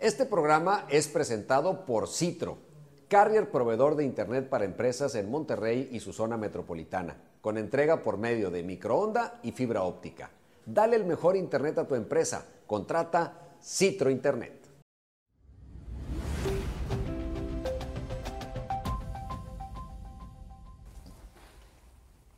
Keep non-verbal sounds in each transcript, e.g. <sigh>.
Este programa es presentado por Citro, carrier proveedor de Internet para empresas en Monterrey y su zona metropolitana, con entrega por medio de microonda y fibra óptica. Dale el mejor Internet a tu empresa. Contrata Citro Internet.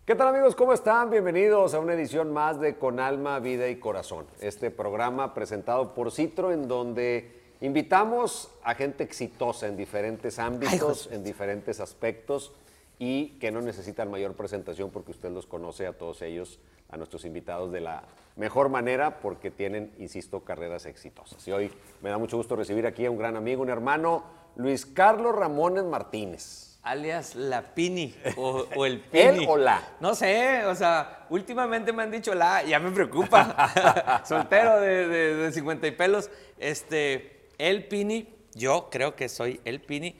¿Qué tal amigos? ¿Cómo están? Bienvenidos a una edición más de Con Alma, Vida y Corazón. Este programa presentado por Citro en donde invitamos a gente exitosa en diferentes ámbitos, en diferentes aspectos y que no necesitan mayor presentación porque usted los conoce a todos ellos, a nuestros invitados de la mejor manera porque tienen, insisto, carreras exitosas. Y hoy me da mucho gusto recibir aquí a un gran amigo, un hermano, Luis Carlos Ramones Martínez alias la Pini o, el <laughs> Pini. ¿El o la? No sé, o sea, últimamente me han dicho la, ya me preocupa. <laughs> Soltero de, de, 50 y pelos. Este, el Pini, yo creo que soy el Pini.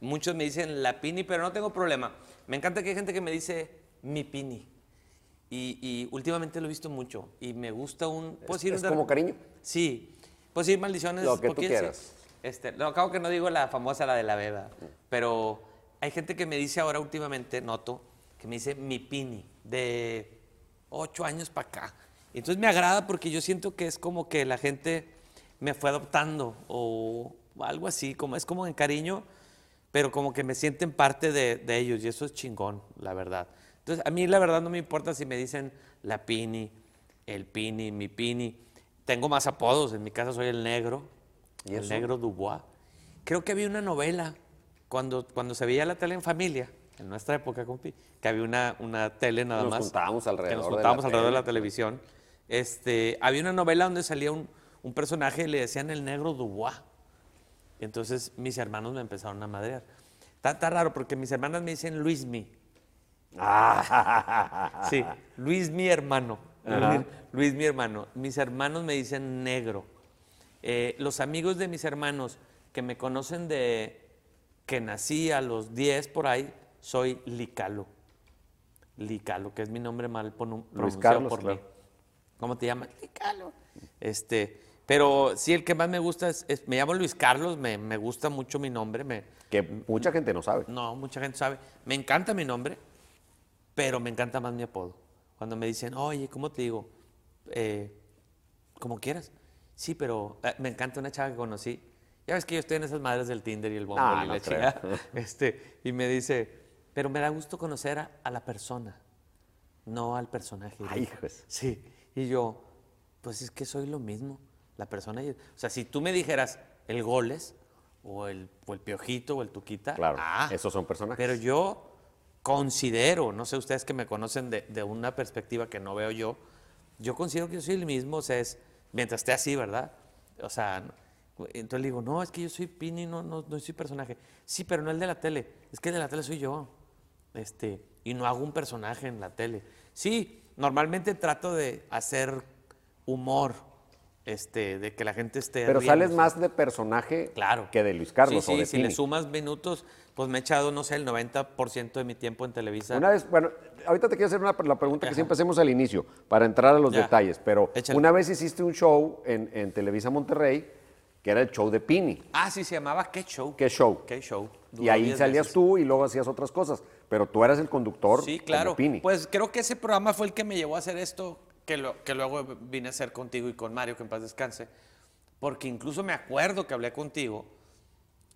Muchos me dicen la Pini, pero no tengo problema. Me encanta que hay gente que me dice mi Pini. Y, últimamente lo he visto mucho. Y me gusta un. ¿Es, ¿es como cariño? Sí. Pues sí, maldiciones. Lo que tú quieras. Este, lo acabo que no digo la famosa, la de la beba. Pero hay gente que me dice ahora últimamente, noto, que me dice mi pini, de ocho años para acá. Entonces me agrada porque yo siento que es como que la gente me fue adoptando o algo así, como es como en cariño, pero como que me sienten parte de, ellos y eso es chingón, la verdad. Entonces a mí la verdad no me importa si me dicen la pini, el pini, mi pini. Tengo más apodos, en mi casa soy el negro, ¿Y el negro Dubois. Creo que había una novela cuando, cuando se veía la tele en familia, en nuestra época, compi, que había una, una tele nada nos más. Juntábamos alrededor que nos juntábamos de alrededor de la televisión. Este, había una novela donde salía un, un personaje le decían el negro Dubois. Entonces mis hermanos me empezaron a madrear. Está, raro porque mis hermanas me dicen Luis mi. Ah. Sí, Luis mi hermano. Luis mi hermano. Mis hermanos me dicen negro. Eh, los amigos de mis hermanos que me conocen de, que nací a los 10 por ahí, soy Licalo. Licalo, que es mi nombre mal pronunciado por mí. ¿Cómo te llamas? Licalo. Este, pero sí, el que más me gusta es, me llamo Luis Carlos, me, gusta mucho mi nombre. Me, que mucha gente no sabe. No, mucha gente sabe. Me encanta mi nombre, pero me encanta más mi apodo. Cuando me dicen, oye, ¿cómo te digo? Eh, como quieras. Sí, pero eh, me encanta una chava que conocí ya ves que yo estoy en esas madres del Tinder y el bombo ah, y la chica. <laughs> Este, y me dice, pero me da gusto conocer a, la persona, no al personaje. Ay, Sí. Y yo, pues es que soy lo mismo. La persona. O sea, si tú me dijeras el goles, o el, o el piojito, o el tuquita. Claro. Ah, esos son personajes. Pero yo considero, no sé ustedes que me conocen de, de, una perspectiva que no veo yo, yo considero que yo soy el mismo, o sea, es, mientras esté así, ¿verdad? O sea, entonces le digo, no, es que yo soy Pini, no, no, no soy personaje. Sí, pero no el de la tele. Es que el de la tele soy yo. Este, y no hago un personaje en la tele. Sí, normalmente trato de hacer humor, este, de que la gente esté. Pero sales más de personaje claro. que de Luis Carlos. Sí, sí, si le sumas minutos, pues me he echado, no sé, el 90% de mi tiempo en Televisa. Una vez, bueno, ahorita te quiero hacer una, la pregunta que siempre hacemos al inicio, para entrar a los detalles, pero una vez hiciste un show en, en Televisa Monterrey que era el show de Pini. Ah, sí, se llamaba ¿Qué Show? ¿Qué Show? ¿Qué Show? y ahí salías tú y luego hacías otras cosas, pero tú eras el conductor sí, claro. Pini. Pues creo que ese programa fue el que me llevó a hacer esto, que, lo, que luego vine a hacer contigo y con Mario, que en paz descanse, porque incluso me acuerdo que hablé contigo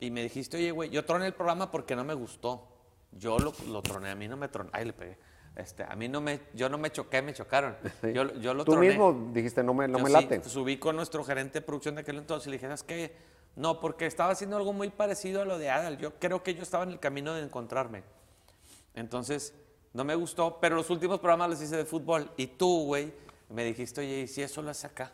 y me dijiste, oye, güey, yo troné el programa porque no me gustó. Yo lo, lo troné, a mí no me troné. Ay, le pegué. Este, a mí no me, yo no me choqué, me chocaron. <laughs> Yo, yo lo Tú mismo dijiste, no me, no me late. subí con nuestro gerente de producción de aquel entonces y le dije, ¿sabes qué? No, porque estaba haciendo algo muy parecido a lo de Adal. Yo creo que yo estaba en el camino de encontrarme. Entonces, no me gustó, pero los últimos programas los hice de fútbol. Y tú, güey, me dijiste, oye, ¿y si eso lo hace acá?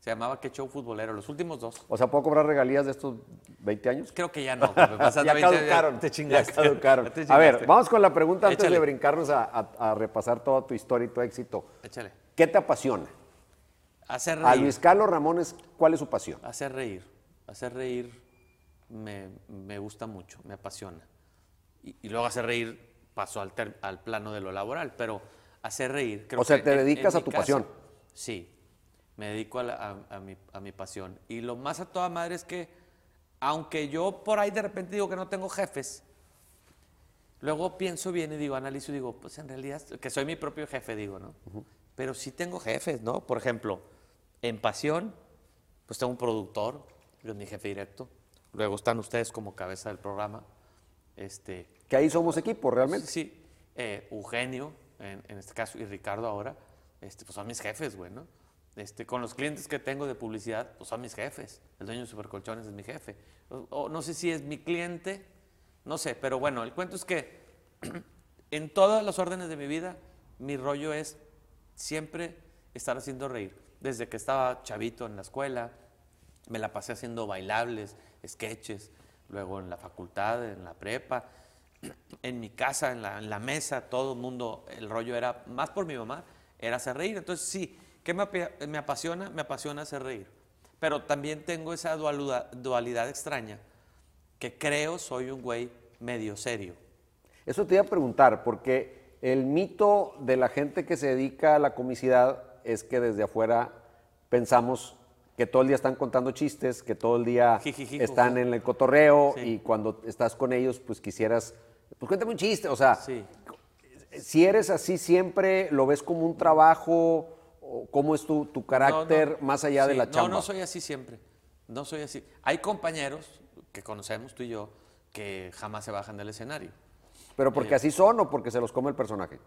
Se llamaba Que Show Futbolero, los últimos dos. O sea, ¿puedo cobrar regalías de estos 20 años? Creo que ya no. <laughs> ya caducaron. te chingaste. Ya caducaron. A ver, vamos con la pregunta antes de brincarnos a, repasar toda tu historia y tu éxito. Échale. ¿Qué te apasiona? Hacer reír. A Luis Carlos Ramones, ¿cuál es su pasión? Hacer reír. Hacer reír me, gusta mucho, me apasiona. Y, luego hacer reír pasó al, al, plano de lo laboral, pero hacer reír. o sea, te dedicas a tu pasión. Sí, me dedico a, la- a- a mi, a mi pasión. Y lo más a toda madre es que, aunque yo por ahí de repente digo que no tengo jefes, luego pienso bien y digo, analizo y digo, pues en realidad, que soy mi propio jefe, digo, ¿no? Pero sí tengo jefes, ¿no? Por ejemplo, en pasión, pues tengo un productor, yo es mi jefe directo. Luego están ustedes como cabeza del programa. Este, Que ahí somos equipo, realmente. Sí, eh, Eugenio, en, este caso, y Ricardo ahora, este, pues son mis jefes, güey, ¿no? Este, con los clientes que tengo de publicidad, pues son mis jefes. El dueño de Supercolchones es mi jefe. O no sé si es mi cliente, no sé, pero bueno, el cuento es que <clears throat> en todas las órdenes de mi vida, mi rollo es siempre estar haciendo reír. Desde que estaba chavito en la escuela, me la pasé haciendo bailables, sketches, luego en la facultad, en la prepa, en mi casa, en la, en la mesa, todo el mundo, el rollo era, más por mi mamá, era hacer reír. Entonces sí, ¿qué me, api- me apasiona? Me apasiona hacer reír. Pero también tengo esa dualidad, dualidad extraña, que creo soy un güey medio serio. Eso te iba a preguntar, porque el mito de la gente que se dedica a la comicidad es que desde afuera pensamos que todo el día están contando chistes, que todo el día Jijiji, están en el cotorreo Sí. y cuando estás con ellos, pues quisieras, pues cuéntame un chiste, o sea, Sí. si eres así siempre, lo ves como un trabajo, o cómo es tu, tu carácter No, no. más allá de Sí, la chamba. No, no soy así siempre. No soy así. Hay compañeros que conocemos tú y yo que jamás se bajan del escenario. Pero Eh. porque así son o porque se los come el personaje.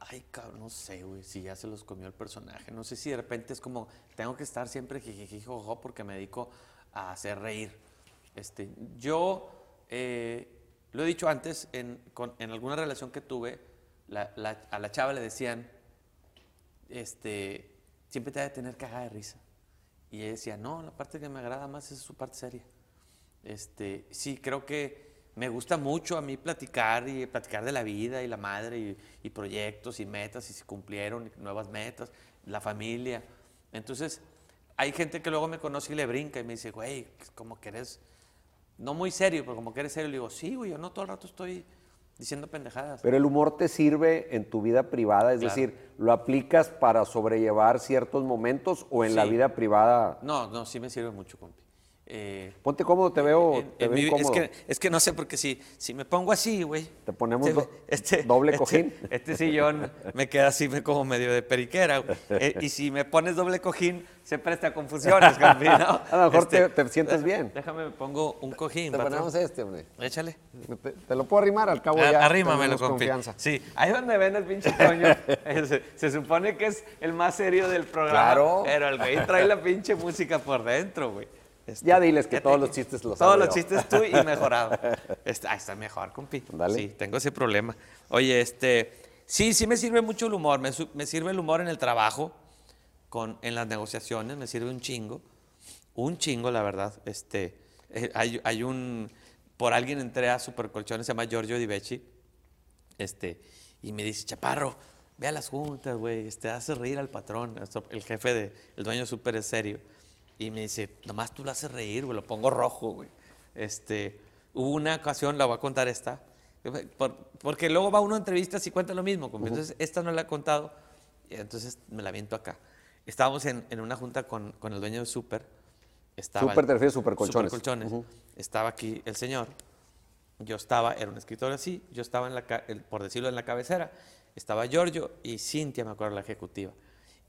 Ay, cabrón, no sé, güey, si ya se los comió el personaje. No sé si de repente es como, tengo que estar siempre jijiji, jojo, porque me dedico a hacer reír. Este, yo, eh, lo he dicho antes, en, con- en alguna relación que tuve, la- la- a la chava le decían, este, siempre te ha de tener cagada de risa. Y ella decía, no, la parte que me agrada más es su parte seria. Este, sí, creo que me gusta mucho a mí platicar y platicar de la vida y la madre y, y proyectos y metas y si cumplieron nuevas metas, la familia. Entonces, hay gente que luego me conoce y le brinca y me dice, güey, como que eres, no muy serio, pero como que eres serio. Le digo, sí, güey, yo no todo el rato estoy diciendo pendejadas. Pero el humor te sirve en tu vida privada, es Claro. decir, ¿lo aplicas para sobrellevar ciertos momentos o en la vida privada? No, no, sí me sirve mucho, compi. Eh, Ponte cómodo, te veo, en- te en veo mi vi- es, que, es que no sé, porque si, si me pongo así, güey. Te ponemos este- do- doble este- cojín. Este sillón me queda así como medio de periquera. Eh, y si me pones doble cojín, se presta a confusiones, compi, ¿no? <laughs> A lo mejor Este, te, te sientes bien. Déjame, me pongo un cojín. Te patrón. ponemos este, hombre. Échale. Te, te lo puedo arrimar al cabo Ar- ya. Arrímamelo, compi. confianza. Sí, ahí donde ven el pinche Toño, <laughs> eh, se, se supone que es el más serio del programa. Claro. Pero el güey trae la pinche música por dentro, güey. Este, Ya diles que todos los chistes los Todos los yo. chistes tú y mejorado. <laughs> Este, ah, está mejor, compi. Dale. Sí, tengo ese problema. Oye, este, sí, sí me sirve mucho el humor. Me, me sirve el humor en el trabajo, con, en las negociaciones, me sirve un chingo. Un chingo, la verdad. Este, eh, hay, hay un, por alguien entré a Supercolchones, se llama Giorgio Di Becci, este, y me dice, Chaparro, ve a las juntas, güey, este, hace reír al patrón, el jefe de, el dueño súper es serio. Y me dice, nomás tú lo haces reír, güey, lo pongo rojo, güey. Este, hubo una ocasión, la voy a contar esta, por- porque luego va uno a entrevistas y cuenta lo mismo, entonces esta no la he contado, y entonces me la viento acá. Estábamos en, en una junta con, con el dueño de Super. Estaba Súper te refieres a Supercolchones. Supercolchones. Estaba aquí el señor, yo estaba, era un escritor así, yo estaba en la, por decirlo, en la cabecera, estaba Giorgio y Cintia, me acuerdo, la ejecutiva.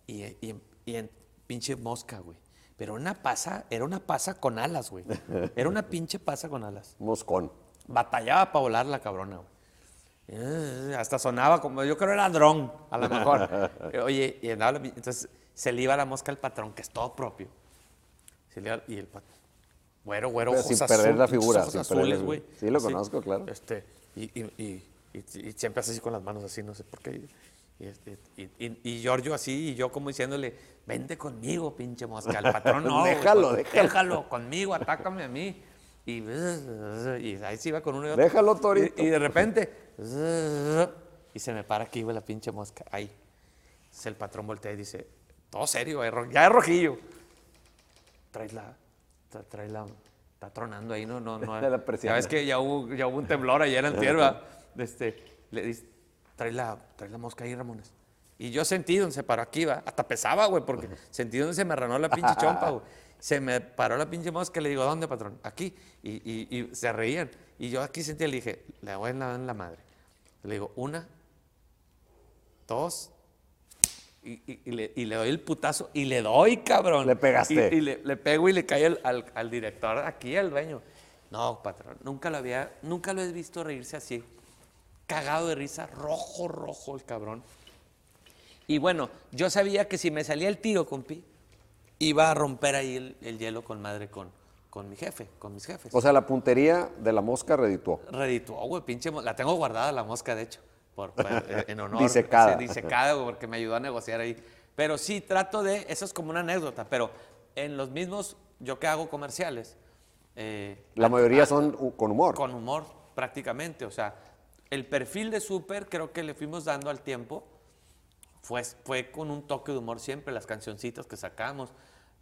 Y, y, y en pinche mosca, güey. Pero una pasa, era una pasa con alas, güey. Era una pinche pasa con alas. <laughs> Moscón. Batallaba para volar la cabrona, güey. Eh, Hasta sonaba como, yo creo era dron, a lo mejor. <laughs> Oye, y andaba entonces se le iba la mosca al patrón, que es todo propio. Se le iba- y el patrón, güero, güero, Pero ojos sin perder azul- la figura, sin azules, güey. Sí, lo conozco, claro. Este, y, y, y, y- y siempre hace así con las manos así, no sé por qué. Y, este, y, y- y Giorgio así, y yo como diciéndole, vente conmigo, pinche mosca. El patrón <laughs> no. Déjalo, déjalo. Déjalo conmigo, atácame a mí. Y, y ahí se iba con uno y otro. Déjalo, Torito. Y, de repente, y se me para aquí, güey, la pinche mosca. Ahí. Entonces el patrón voltea y dice, todo serio, eh, ya es rojillo. Traes la, tra- traes la, está tronando ahí, no, no, no. <laughs> La ya ves que ya hubo, ya hubo un temblor ayer en tierra. <laughs> Este, le dice, trae la, trae la mosca ahí, Ramones. Y yo sentí donde se paró aquí, va. Hasta pesaba, güey, porque <laughs> sentí donde se me ranó la pinche chompa, güey. Se me paró la pinche mosca y le digo, ¿dónde, patrón? Aquí. Y, y- y se reían. Y yo aquí sentí, le dije, le voy a dar en la madre. Le digo, una, dos, y, y- le, y le doy el putazo y le doy, cabrón. Le pegaste. Y, le, le pego y le cae al, al- al director aquí, al dueño. No, patrón, nunca lo había, nunca lo he visto reírse así. Cagado de risa, rojo, rojo el cabrón. Y bueno, yo sabía que si me salía el tiro, compi, iba a romper ahí el, el hielo con madre con, con mi jefe, con mis jefes. O sea, la puntería de la mosca redituó. Redituó, güey, pinche. La tengo guardada la mosca, de hecho. Por, eh, <laughs> en honor. Disecada. Disecada, güey, porque me ayudó a negociar ahí. Pero sí, trato de. Eso es como una anécdota, pero en los mismos. Yo que hago comerciales. eh, La mayoría son con humor. Con humor, prácticamente. O sea, el perfil de súper creo que le fuimos dando al tiempo. Fue, fue con un toque de humor siempre, las cancioncitas que sacamos.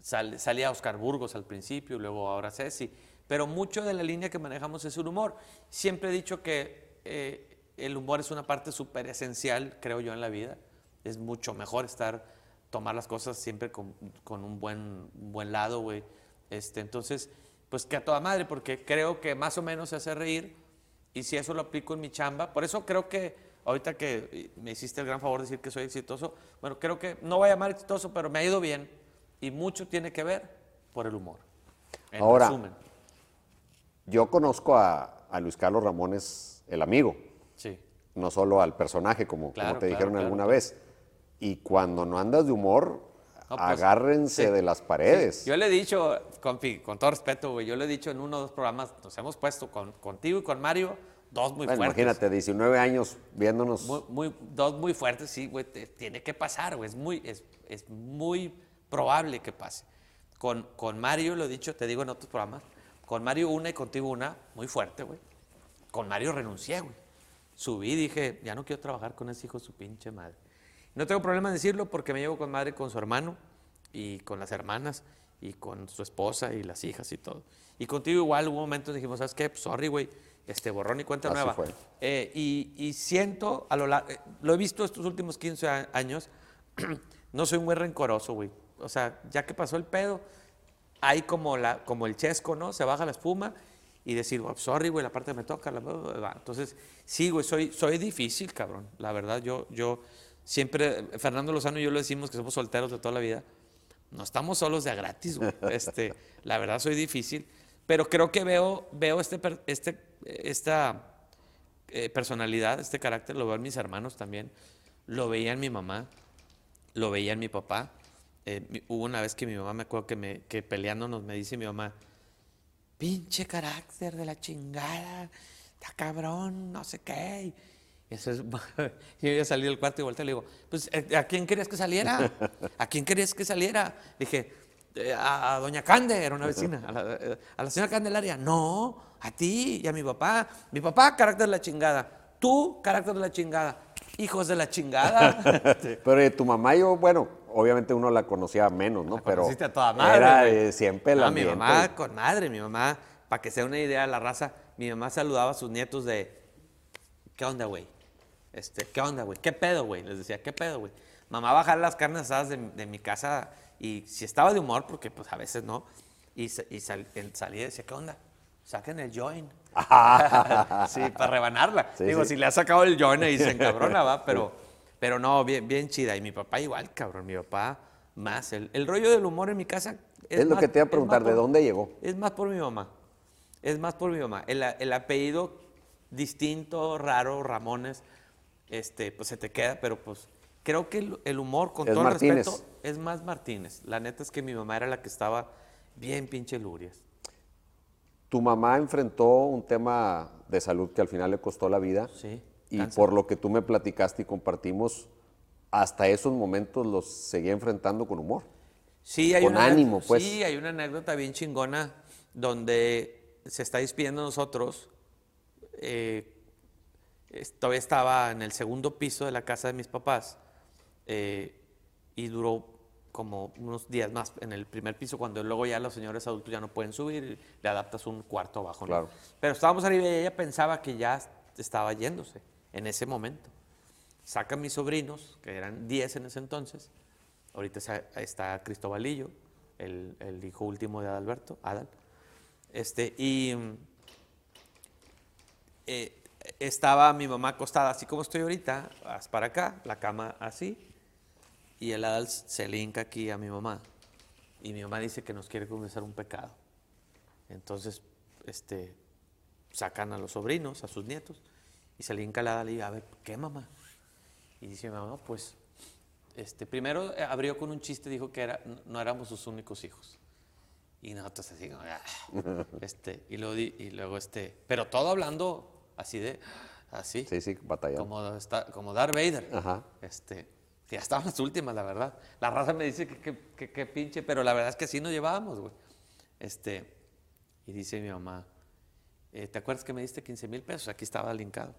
Sal- salía Oscar Burgos al principio, luego ahora Ceci. Pero mucho de la línea que manejamos es un humor. Siempre he dicho que eh, el humor es una parte súper esencial, creo yo, en la vida. Es mucho mejor estar, tomar las cosas siempre con, con un, buen, buen lado, güey. Este, entonces, pues que a toda madre, porque creo que más o menos se hace reír. Y si eso lo aplico en mi chamba, por eso creo que ahorita que me hiciste el gran favor de decir que soy exitoso, bueno, creo que no voy a llamar exitoso, pero me ha ido bien y mucho tiene que ver por el humor. En Ahora, resumen, Yo conozco a, a Luis Carlos Ramones, el amigo, sí. no solo al personaje, como, Claro, como te claro, dijeron claro. alguna vez. Y cuando no andas de humor, No, pues, agárrense sí. de las paredes. Yo le he dicho, compi, con todo respeto, güey, yo le he dicho en uno o dos programas, nos hemos puesto con, contigo y con Mario, dos muy Bueno, fuertes. imagínate, 19 años viéndonos. Muy, muy- dos muy fuertes, sí, güey, te- tiene que pasar, güey, es muy, es, es muy probable que pase. Con, con Mario, lo he dicho, te digo en otros programas, con Mario una y contigo una, muy fuerte, güey. Con Mario renuncié, güey. Subí y dije, ya no quiero trabajar con ese hijo de su pinche madre. No tengo problema en decirlo porque me llevo con madre con su hermano y con las hermanas y con su esposa y las hijas y todo. Y contigo igual hubo un momento dijimos, ¿sabes qué? Pues, sorry, güey, este borrón y cuenta Así nueva. fue. Eh, y, y siento, a lo, eh, lo he visto estos últimos 15 a- años, <clears throat> no soy muy rencoroso, güey. O sea, ya que pasó el pedo, hay como, la, como el chesco, ¿no? Se baja la espuma y decir, "Oh, sorry, güey, la parte me toca. la- va". Entonces, sí, güey, soy, soy difícil, cabrón. La verdad, yo, yo siempre, Fernando Lozano y yo lo decimos que somos solteros de toda la vida. No estamos solos de a gratis, güey. <laughs> Este, la verdad, soy difícil. Pero creo que veo, veo este, este, esta eh, personalidad, este carácter, lo veo en mis hermanos también. Lo veía en mi mamá, lo veía en mi papá. Eh, hubo una vez que mi mamá me acuerdo que, me, que peleándonos me dice mi mamá, pinche carácter de la chingada, está cabrón, no sé qué. Y eso es, <laughs> yo ya salí del cuarto y volteé y le digo, pues, eh, ¿a quién querías que saliera? ¿A quién querías que saliera? Dije, "Eh, a, a doña Cande, era una vecina, a la, eh, a la señora Candelaria. No, a ti y a mi papá. Mi papá, carácter de la chingada. Tú, carácter de la chingada. Hijos de la chingada. <laughs> Pero de tu mamá, yo, bueno, obviamente uno la conocía menos, ¿no? Pero Conociste a toda madre. era eh, siempre el No, mi mamá con madre, mi mamá, para que sea una idea de la raza, mi mamá saludaba a sus nietos de, ¿qué onda, güey? Este, ¿qué onda, güey? ¿Qué pedo, güey? Les decía, ¿qué pedo, güey? Mamá jalar las carnes asadas de, de mi casa y si estaba de humor, porque pues a veces no, y, y sal- él salía y decía, ¿qué onda? Saquen el joint. <laughs> sí, para rebanarla. Sí, Digo, sí. si le ha sacado el joint y se encabrona, va, <laughs> pero, pero no, bien, bien chida. Y mi papá igual, cabrón, mi papá más. El, el rollo del humor en mi casa Es lo más- que te iba a es preguntar, ¿de dónde llegó? Es más por mi mamá. Es más por mi mamá. El, el apellido distinto, raro, Ramones, este, pues se te queda, pero pues creo que el, el humor, con Es todo Martínez. el respeto, es más Martínez. La neta es que mi mamá era la que estaba bien pinche lurias. Tu mamá enfrentó un tema de salud que al final le costó la vida. Sí, Y cáncer. por lo que tú me platicaste y compartimos, hasta esos momentos los seguía enfrentando con humor. Sí, hay Con una, ánimo, pues. Sí, hay una anécdota bien chingona donde se está despidiendo de nosotros. eh, todavía estaba en el segundo piso de la casa de mis papás eh, y duró como unos días más en el primer piso, cuando luego ya los señores adultos ya no pueden subir, le adaptas un cuarto abajo. ¿no? Claro. Pero estábamos arriba y ella pensaba que ya estaba yéndose en ese momento. saca a mis sobrinos, que eran 10 en ese entonces. Ahorita está Cristobalillo, el, el hijo último de Adalberto, Adal. Este, y eh, estaba mi mamá acostada así como estoy ahorita, para acá, la cama así, y el Adal se le hinca aquí a mi mamá. Y mi mamá dice que nos quiere confesar un pecado. Entonces, este, sacan a los sobrinos, a sus nietos, y se le hinca el Adal y dice, a ver, ¿qué mamá? Y dice mi mamá, pues, este, primero eh, abrió con un chiste, dijo que era, no- éramos sus únicos hijos. Y nosotros así, "Ah". <laughs> este, y luego, y luego este, pero todo hablando así de, así, Sí, sí, batallado. como, está, como Darth Vader. Ajá. Este, que ya estaban las últimas, la verdad. La raza me dice que que- que- que pinche, pero la verdad es que así nos llevábamos, güey. Este, y dice mi mamá, eh, ¿te acuerdas que me diste 15 mil pesos? Aquí estaba linkado.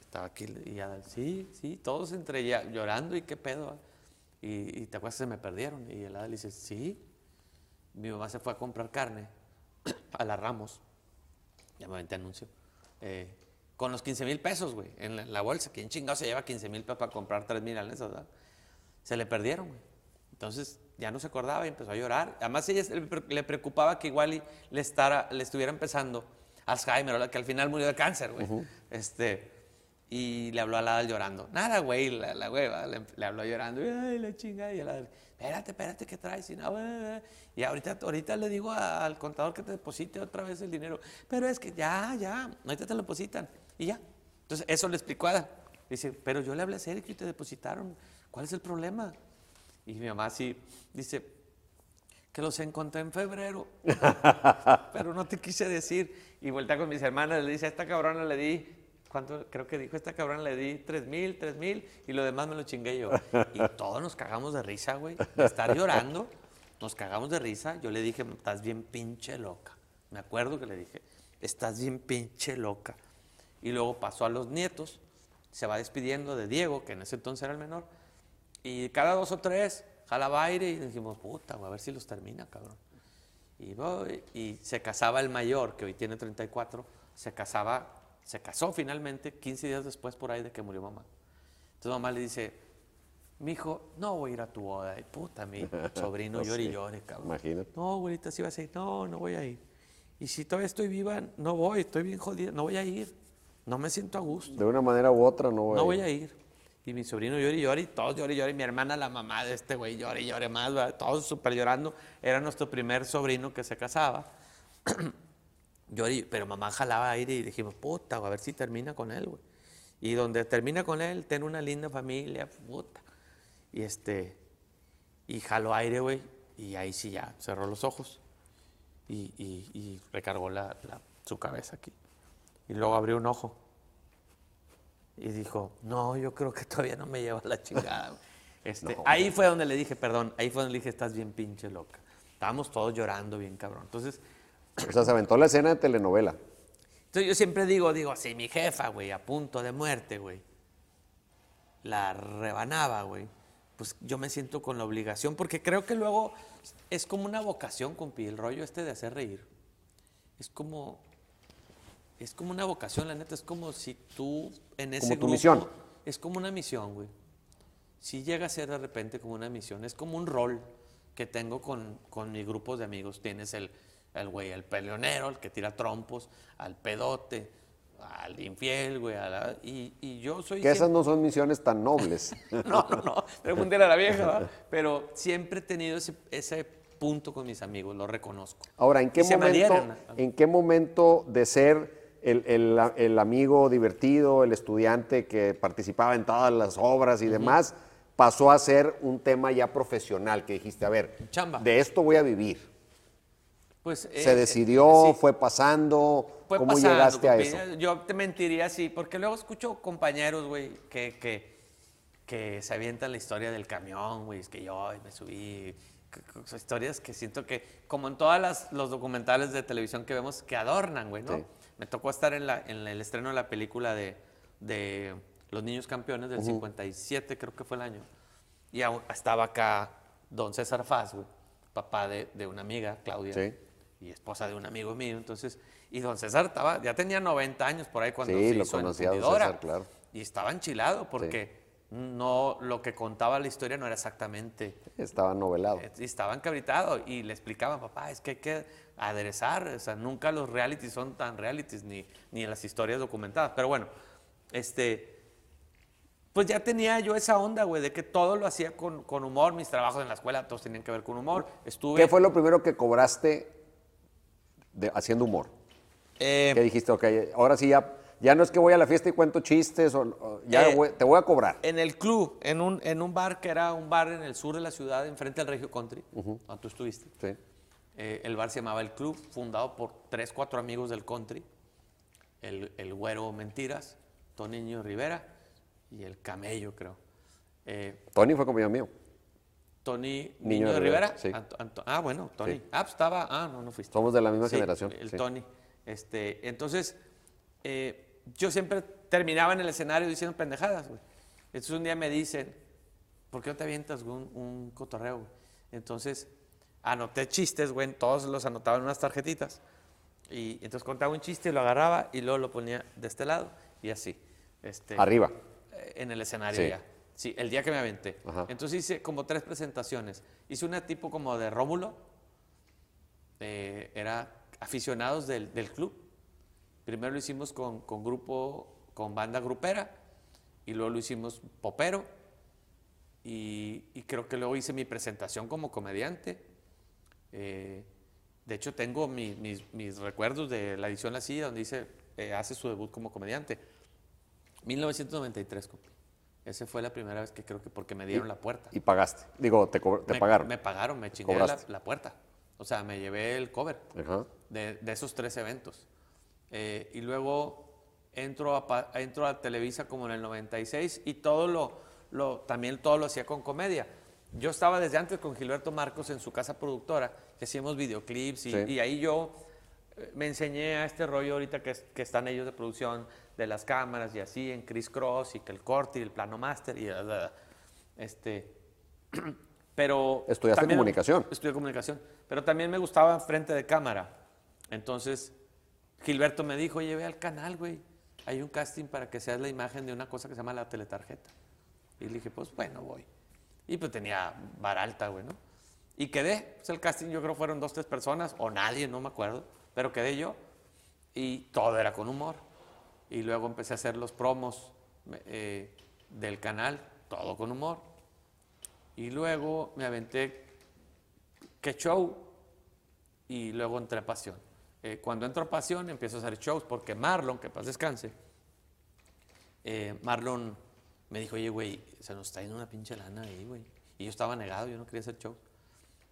Estaba aquí y ya, sí, sí, todos entre ya llorando y qué pedo. Y, y te acuerdas que se me perdieron. Y el Adal dice, sí. Mi mamá se fue a comprar carne <clears throat> a la Ramos. Ya me aventé anuncio. Eh, con los 15 mil pesos, güey, en la, la bolsa. ¿Quién chingado se lleva 15 mil pesos para comprar 3 mil verdad? Se le perdieron, güey. Entonces ya no se acordaba y empezó a llorar. Además, ella le pre- le preocupaba que igual y le, estara, le estuviera empezando Alzheimer, que al final murió de cáncer, güey. este, y le habló a la Adal llorando. Nada, güey, la, la le, le habló llorando. Y, Ay, la chinga. Y Adal, espérate, espérate, ¿qué traes? Y, no, eh, eh". y ahorita, ahorita le digo a- al contador que te deposite otra vez el dinero. Pero es que ya, ya, ahorita te lo depositan. Y ya. Entonces, eso le explicó a Adal. Dice, pero yo le hablé a Sergio y te depositaron. ¿Cuál es el problema? Y mi mamá sí dice, que los encontré en febrero, <laughs> pero no te quise decir. Y vuelta con mis hermanas, le dice, a esta cabrona le di, ¿cuánto? Creo que dijo, esta cabrona le di tres mil, tres mil, y lo demás me lo chingué yo. <laughs> Y todos nos cagamos de risa, güey, de estar llorando, nos cagamos de risa. Yo le dije, estás bien pinche loca. Me acuerdo que le dije, estás bien pinche loca. Y luego pasó a los nietos, se va despidiendo de Diego, que en ese entonces era el menor, y cada dos o tres jalaba aire y dijimos, puta, güey, a ver si los termina, cabrón. Y, y se casaba el mayor, que hoy tiene 34, se casaba, se casó finalmente 15 días después por ahí de que murió mamá. Entonces mamá le dice, mi hijo, no voy a ir a tu boda. Y puta, mi <laughs> sobrino llore y sí, llore, cabrón. imagínate. No, abuelita, sí vas a ir. No, no voy a ir. Y si todavía estoy viva, no voy, estoy bien jodida, no voy a ir. No me siento a gusto. De una manera u otra no voy No a voy a ir. Y mi sobrino llora y llora y todos llora y llora. Y mi hermana, la mamá de este güey, llora y llora más. ¿verdad? Todos súper llorando. Era nuestro primer sobrino que se casaba. <clears throat> Pero mamá jalaba aire y dijimos, puta, a ver si termina con él, güey. Y donde termina con él, ten una linda familia, puta. Y este, y jaló aire, güey. Y ahí sí ya, cerró los ojos. Y, y- y recargó la- la- su cabeza aquí. Y luego abrió un ojo. Y dijo, no, yo creo que todavía no me lleva la chingada. güey". <laughs> Este, No, ahí fue donde le dije, perdón, ahí fue donde le dije, estás bien pinche loca. Estábamos todos llorando bien cabrón. Entonces, O sea, se aventó la escena de telenovela. entonces yo siempre digo, digo, si mi jefa, güey, a punto de muerte, güey, la rebanaba, güey, pues yo me siento con la obligación, porque creo que luego es como una vocación, compi, el rollo este de hacer reír. Es como, es como una vocación, la neta, es como si tú en ese Como tu grupo- misión. Es como una misión, güey. Si llega a ser de repente como una misión, es como un rol que tengo con, con mis grupos de amigos. Tienes el, el güey, el peleonero, el que tira trompos, al pedote, al infiel, güey, a la- y, y yo soy... Que esas no son misiones tan nobles. <laughs> no, no, no, pregúntale a la vieja, ¿va? Pero siempre he tenido ese, ese punto con mis amigos, lo reconozco. Ahora, ¿en qué Y momento, en qué momento de ser el, el- el amigo divertido, el estudiante que participaba en todas las obras y demás, pasó a ser un tema ya profesional? Que dijiste, a ver, Chamba. de esto voy a vivir. Pues, eh, ¿Se eh, decidió? sí. ¿Fue pasando? Fue ¿Cómo pasando, llegaste a eso? Yo te mentiría así, porque luego escucho compañeros, güey, que, que, que se avientan la historia del camión, güey, es que yo me subí. Son historias que siento que, como en todos los documentales de televisión que vemos, que adornan, güey, ¿no? Sí. Me tocó estar en, la, en el estreno de la película de, de Los Niños Campeones del 57, creo que fue el año. Y estaba acá don César Faz, güey, papá de, de una amiga, Claudia Sí. Y esposa de un amigo mío. Entonces, y don César estaba, ya tenía 90 años por ahí cuando Sí, se lo hizo en conocía don. César, claro. Y estaba enchilado porque no, lo que contaba la historia no era exactamente. Estaba novelado. eh, Estaba encabritado y le explicaban, papá, es que hay que aderezar, o sea, nunca los realities son tan realities, ni, ni las historias documentadas. Pero bueno, este, pues ya tenía yo esa onda, güey, de que todo lo hacía con, con humor, mis trabajos en la escuela, todos tenían que ver con humor. Estuve... ¿Qué fue lo primero que cobraste de- haciendo humor? Eh, ¿Qué dijiste? Ok, ahora sí ya, ya no es que voy a la fiesta y cuento chistes, o, o ya Eh, voy- te voy a cobrar. En el club, en un, en un bar que era un bar en el sur de la ciudad, enfrente del Regio Country, donde tú estuviste. Sí. Eh, el bar se llamaba El Club, fundado por tres, cuatro amigos del country. El, el güero Mentiras, Tony Niño Rivera y el Camello, creo. Eh, Tony fue compañero mío. Tony Niño Niño, de Rivera, sí. Anto- Anto- ah, bueno, Tony. Sí. Ah, pues estaba. Ah, no, no fuiste. Somos de la misma Sí, generación. El. Tony. Este, entonces, eh, yo siempre terminaba en el escenario diciendo pendejadas, güey. Entonces un día me dicen, ¿por qué no te avientas un, un cotorreo, güey? Entonces, anoté chistes, güey, todos los anotaba en unas tarjetitas. Y entonces contaba un chiste y lo agarraba y luego lo ponía de este lado y así. Este, Arriba. eh, en el escenario Sí. ya. Sí, el día que me aventé. Ajá. Entonces hice como tres presentaciones. Hice una tipo como de Rómulo. eh, era aficionados del, del club. Primero lo hicimos con, con grupo, con banda grupera. Y luego lo hicimos popero. Y, y creo que luego hice mi presentación como comediante. Eh, de hecho, tengo mi- mis, mis recuerdos de la edición La Silla, donde dice, eh, hace su debut como comediante. 1993, compi. Esa fue la primera vez que creo que porque me dieron la puerta. Y pagaste. Digo, te, me, pagaron. Me pagaron, me chingué la, la puerta. O sea, me llevé el cover Ajá. de, de esos tres eventos. Eh, y luego entro a, entro a Televisa como en el 96 y todo lo, lo, también todo lo hacía con comedia. Yo estaba desde antes con Gilberto Marcos en su casa productora, que hacíamos videoclips y, Sí. y ahí yo eh, me enseñé a este rollo ahorita que, que están ellos de producción de las cámaras y así en Chris Cross y que el corte y el plano master y bla, bla, bla. este <clears throat> pero Estudiaste también- comunicación. Estudié comunicación, pero también me gustaba frente de cámara. Entonces, Gilberto me dijo, oye, ve al canal, güey. Hay un casting para que seas la imagen de una cosa que se llama la teletarjeta. Y le dije, pues bueno, voy. Y pues tenía vara alta, güey, ¿no? Y quedé. Pues el casting yo creo fueron dos, tres personas, o nadie, no me acuerdo. Pero quedé yo. Y todo era con humor. Y luego empecé a hacer los promos eh, del canal, todo con humor. Y luego me aventé que show y luego entré a Pasión. Eh, cuando entro a Pasión empiezo a hacer shows porque Marlon, que paz descanse, eh, Marlon me dijo, oye, güey, se nos está yendo una pinche lana ahí, güey. Y yo estaba negado, yo no quería hacer shows.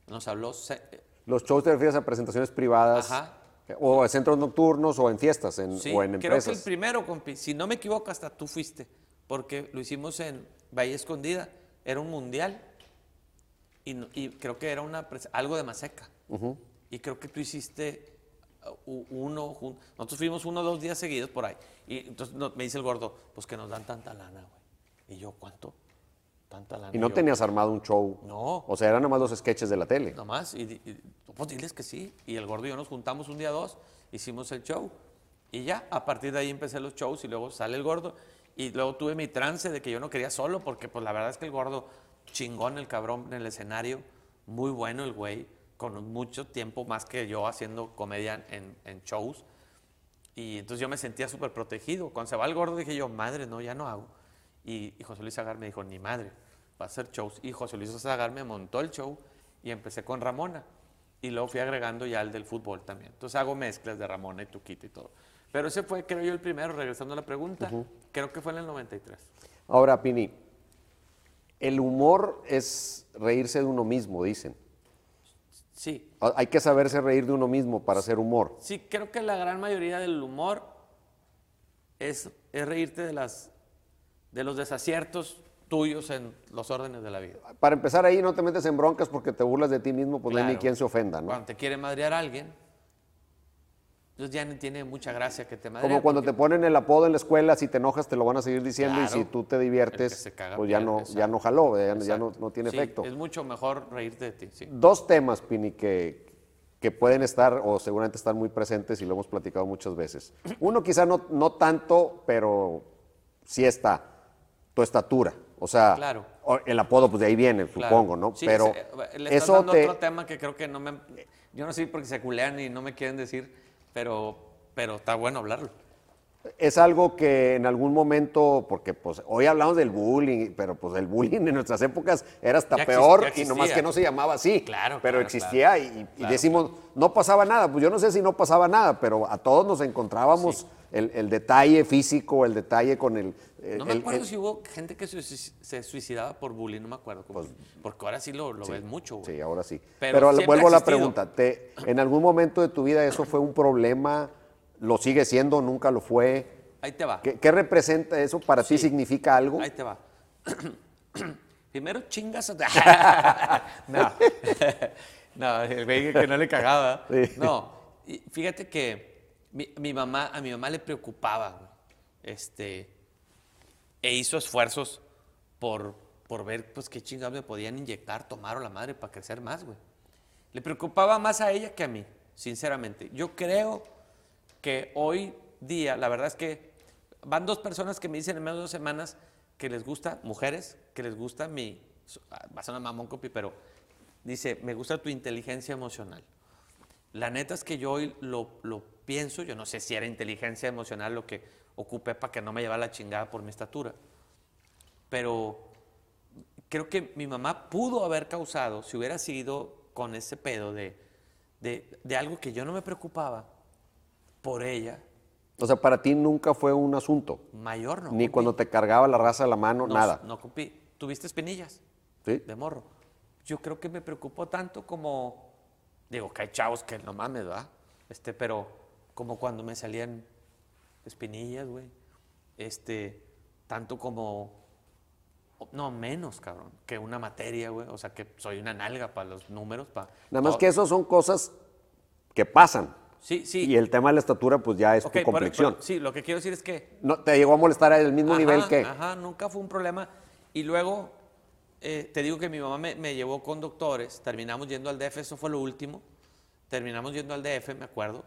Nos habló, se- eh, Los shows te refieres a presentaciones privadas. Ajá. O en centros nocturnos o en fiestas en, sí, o en creo que el primero, compi, si no me equivoco, hasta tú fuiste, porque lo hicimos en Bahía Escondida, era un mundial y, creo que era una algo de Maseca. Y creo que tú hiciste uh, uno, nosotros fuimos uno o dos días seguidos por ahí. Y entonces me dice el gordo, pues que nos dan tanta lana, güey. Y yo, ¿cuánto? Tanta lana. Y no yo, tenías armado un show. No. O sea, eran nomás los sketches de la tele. Nomás, y, y- pues diles que sí. Y el gordo y yo nos juntamos un día dos, hicimos el show. Y ya, a partir de ahí empecé los shows y luego sale el gordo. Y luego tuve mi trance de que yo no quería solo, porque pues la verdad es que el gordo, chingón el cabrón en el escenario, muy bueno el güey, con mucho tiempo más que yo haciendo comedia en, en shows. Y entonces yo me sentía súper protegido. Cuando se va el gordo dije yo, madre, no, ya no hago. Y, y José Luis Agar me dijo, ni madre, va a hacer shows. Y José Luis Agar me montó el show y empecé con Ramona. Y luego fui agregando ya el del fútbol también. Entonces hago mezclas de Ramona y Tuquita y todo. Pero ese fue, creo yo, el primero, regresando a la pregunta. Creo que fue en el 93. Ahora, Pini, el humor es reírse de uno mismo, dicen. Sí, Hay que saberse reír de uno mismo para hacer humor. sí, creo que la gran mayoría del humor es, es reírte de, las, de los desaciertos tuyos en los órdenes de la vida. Para empezar ahí, no te metes en broncas porque te burlas de ti mismo, pues no hay ni quien se ofenda, ¿no? Cuando te quiere madrear a alguien, entonces ya no tiene mucha gracia que te madre. Como cuando te ponen el apodo en la escuela, si te enojas te lo van a seguir diciendo Claro. y si tú te diviertes, caga pues ya pierde, no, ya no jaló, ya, no- ya no, no tiene Sí, efecto. Es mucho mejor reírte de ti, sí. Dos temas, Pini, que, que pueden estar o seguramente están muy presentes y lo hemos platicado muchas veces. Uno quizá no, no tanto, pero sí está, tu estatura. O sea, Claro. el apodo, pues de ahí viene, Claro. supongo, ¿no? Sí, Pero se- le eso dando te, otro tema que creo que no me... Yo no sé porque se culean y no me quieren decir, pero, pero está bueno hablarlo. Es algo que en algún momento, porque pues hoy hablamos del bullying, pero pues el bullying en nuestras épocas era hasta Ya peor y nomás que no se llamaba así. Claro, Pero claro, existía y, y Claro, decimos, no pasaba nada. Pues yo no sé si no pasaba nada, pero a todos nos encontrábamos el, el detalle físico, el detalle con el... No me acuerdo el- si hubo gente que se, suic- se suicidaba por bullying, no me acuerdo. cómo- porque ahora sí lo, lo ves mucho, güey. Pues, Sí, ahora sí. Pero vuelvo a la pregunta. ¿te- ¿En algún momento de tu vida eso fue un problema? ¿Lo sigue siendo? ¿Nunca lo fue? Ahí te va. ¿Qué, qué representa eso? ¿Para ti Sí. significa algo? Ahí te va. <clears throat> Primero chingas. <laughs> <laughs> no. <laughs> no, el güey que no le cagaba. Sí. No. fíjate que mi, mi mamá, a mi mamá le preocupaba. Este. E hizo esfuerzos por, por ver, pues, qué chingados me podían inyectar, tomar o la madre para crecer más, güey. Le preocupaba más a ella que a mí, sinceramente. Yo creo que hoy día, la verdad es que van dos personas que me dicen en menos de dos semanas que les gusta, mujeres, que les gusta mi, va a sonar mamón copy, pero dice, me gusta tu inteligencia emocional. La neta es que yo hoy lo, lo pienso, yo no sé si era inteligencia emocional lo que ocupé para que no me llevara la chingada por mi estatura, pero creo que mi mamá pudo haber causado, si hubiera seguido con ese pedo de, de, de algo que yo no me preocupaba por ella, O sea, para ti nunca fue un asunto. mayor no. Ni cuando te cargaba la raza a la mano, No, nada. No, compi. ¿Tuviste espinillas ¿Sí? de morro? Yo creo que me preocupó tanto como, digo, que hay chavos que no mames, ¿verdad? Este, pero como cuando me salían espinillas, güey. Este, tanto como, no, menos, cabrón, que una materia, güey. O sea, que soy una nalga para los números, para... Nada más que eso son cosas que pasan. Sí, sí. Y el tema de la estatura, pues ya es Ok, tu complexión. sí, lo que quiero decir es que ¿No, ¿Te llegó a molestar al mismo Ajá, nivel que? Ajá, nunca fue un problema. Y luego, eh, te digo que mi mamá me, me llevó con doctores, terminamos yendo al DF, eso fue lo último. Terminamos yendo al DF, me acuerdo,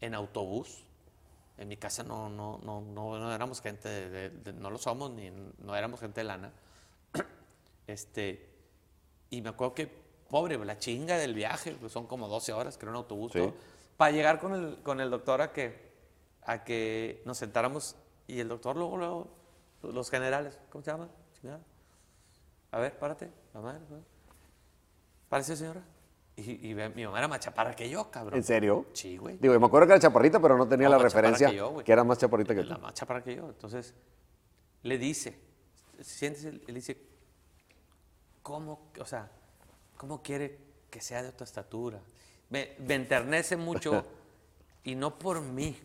en autobús. En mi casa no, no, no, no, no éramos gente, de, de- de- no lo somos, ni no éramos gente de lana. <clears throat> Este, y me acuerdo que, pobre, la chinga del viaje, pues son como 12 horas, creo, en autobús. Sí. todo, Para llegar con el, con el doctor a que, a que nos sentáramos y el doctor luego, luego, los generales, ¿cómo se llama? A ver, párate. ¿no? Párese, señora. Y, y mi mamá era más chaparra que yo, cabrón. ¿En serio? Sí, güey. Digo, me acuerdo que era chaparrita, pero no tenía No, la referencia que yo, que era más chaparrita que tú. La más chaparra que yo. Entonces, le dice, siéntese, él dice, ¿cómo, o sea, cómo quiere que sea de tu estatura? Me, me enternece mucho <laughs> y no por mí.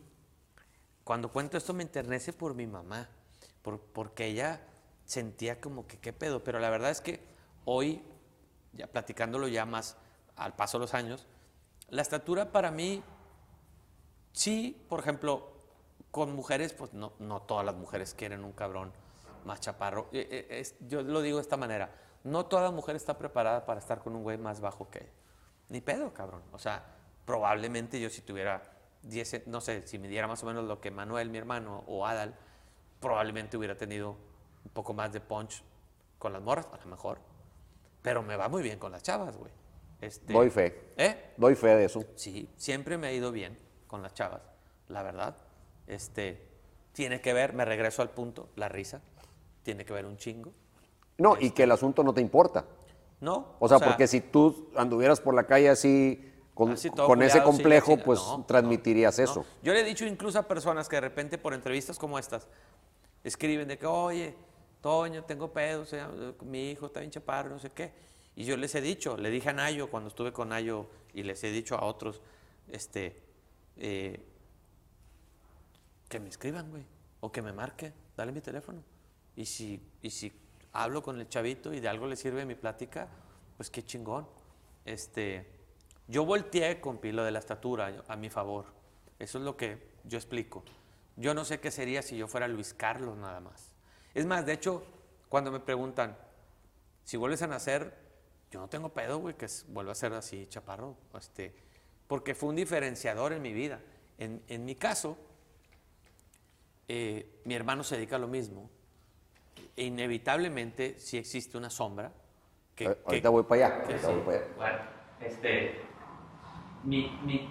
Cuando cuento esto me enternece por mi mamá, por- porque ella sentía como que qué pedo, pero la verdad es que hoy, ya platicándolo ya más al paso de los años, la estatura para mí Sí, por ejemplo, con mujeres, pues no, no todas las mujeres quieren un cabrón más chaparro. Eh, eh, yo lo digo de esta manera, no toda mujer está preparada para estar con un güey más bajo que Ni pedo, cabrón. O sea, probablemente yo si tuviera 10, cen- no sé, si me diera más o menos lo que Manuel, mi hermano, o Adal, probablemente hubiera tenido un poco más de punch con las morras, a lo mejor. Pero me va muy bien con las chavas, güey. Este, Doy fe. ¿Eh? Doy fe de eso. Sí, siempre me ha ido bien con las chavas, la verdad. Este, tiene que ver, me regreso al punto, la risa, tiene que ver un chingo. No, y que el asunto no te importa. ¿No? O sea, porque si tú anduvieras por la calle así, con, así con ese sí, complejo, pues no, transmitirías no, eso. no. Yo le he dicho incluso a personas que de repente por entrevistas como estas escriben de que, oye, Toño, tengo pedos, eh, mi hijo está bien chaparro, no sé qué. Y yo les he dicho, le dije a Nayo cuando estuve con Nayo y les he dicho a otros, este, eh, que me escriban, güey, o que me marquen, dale mi teléfono. Y si, y si hablo con el chavito y de algo le sirve mi plática, pues qué chingón. Este, yo volteé con lo de la estatura a mi favor. Eso es lo que yo explico. Yo no sé qué sería si yo fuera Luis Carlos nada más. Es más, de hecho, cuando me preguntan, si vuelves a nacer, yo no tengo pedo, güey, que vuelva a ser así, chaparro. Este, porque fue un diferenciador en mi vida. En, en mi caso, eh, mi hermano se dedica a lo mismo inevitablemente sí existe una sombra. Que, que- Ahorita voy para allá. que ahorita sí. voy para allá. Bueno, este. Mi, mi,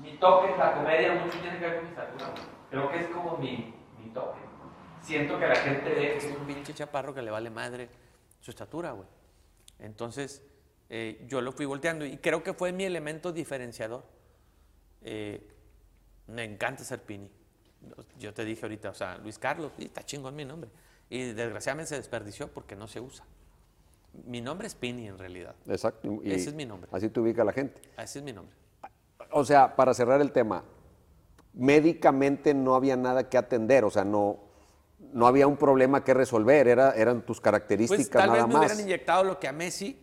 mi toque, la comedia, mucho tiene que ver con mi estatura. Creo que es como mi, mi toque. Siento que la gente ve que es un pinche chaparro que le vale madre su estatura, güey. Entonces, eh, yo lo fui volteando y creo que fue mi elemento diferenciador. Eh, me encanta ser Pini. Yo te dije ahorita, o sea, Luis Carlos, y está chingón mi nombre. Y desgraciadamente se desperdició porque no se usa. Mi nombre es Pini en realidad. Exacto. y Ese es mi nombre. Así te ubica la gente. Ese es mi nombre. O sea, para cerrar el tema, médicamente no había nada que atender, o sea, no, no había un problema que resolver, era, eran tus características Pues tal nada vez me más. hubieran inyectado lo que a Messi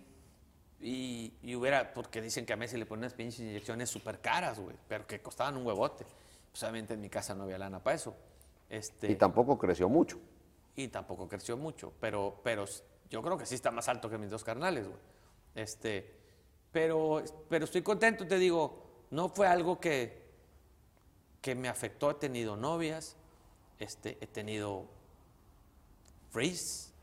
y, y hubiera, porque dicen que a Messi le ponen unas pinches inyecciones súper caras, güey, pero que costaban un huevote. Pues obviamente en mi casa no había lana para eso. Este, Y tampoco creció mucho. Y tampoco creció mucho, pero, pero yo creo que sí está más alto que mis dos carnales, güey. Este, pero, pero estoy contento, te digo, no fue algo que, que me afectó. He tenido novias, este, he tenido frees,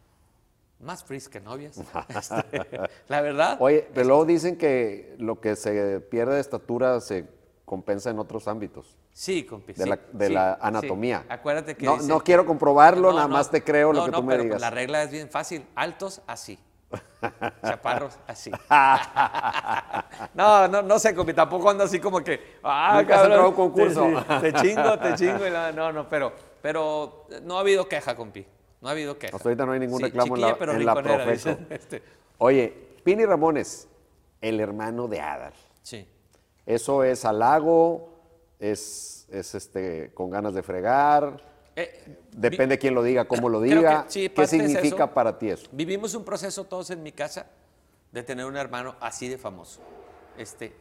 más frees que novias. <laughs> <laughs> Este, la verdad. Oye, pero luego dicen que lo que se pierde de estatura se compensa en otros ámbitos. Sí, compi. de sí, la- de sí, la sí. anatomía. Acuérdate que. No- dice- no quiero comprobarlo, nada no, más te creo lo que tú me pero, digas. La regla es bien fácil: altos, así. <laughs> Chaparros, así. <laughs> no, no, no sé, compi, tampoco ando así como que. Ah, Nunca cabrón, un concurso. Te, te chingo, te <laughs> chingo. y la- No, no, pero, pero no ha habido queja, compi. No ha habido queja. Hasta ahorita no hay ningún reclamo en la- pero en la dicen, este. Oye, Pini Ramones, el hermano de Adal. Sí. ¿Eso es halago? ¿Es, es este, con ganas de fregar? Eh, Depende quién lo diga, cómo lo diga. que sí, ¿Qué significa eso. para ti eso? Vivimos un proceso todos en mi casa de tener un hermano así de famoso. Este,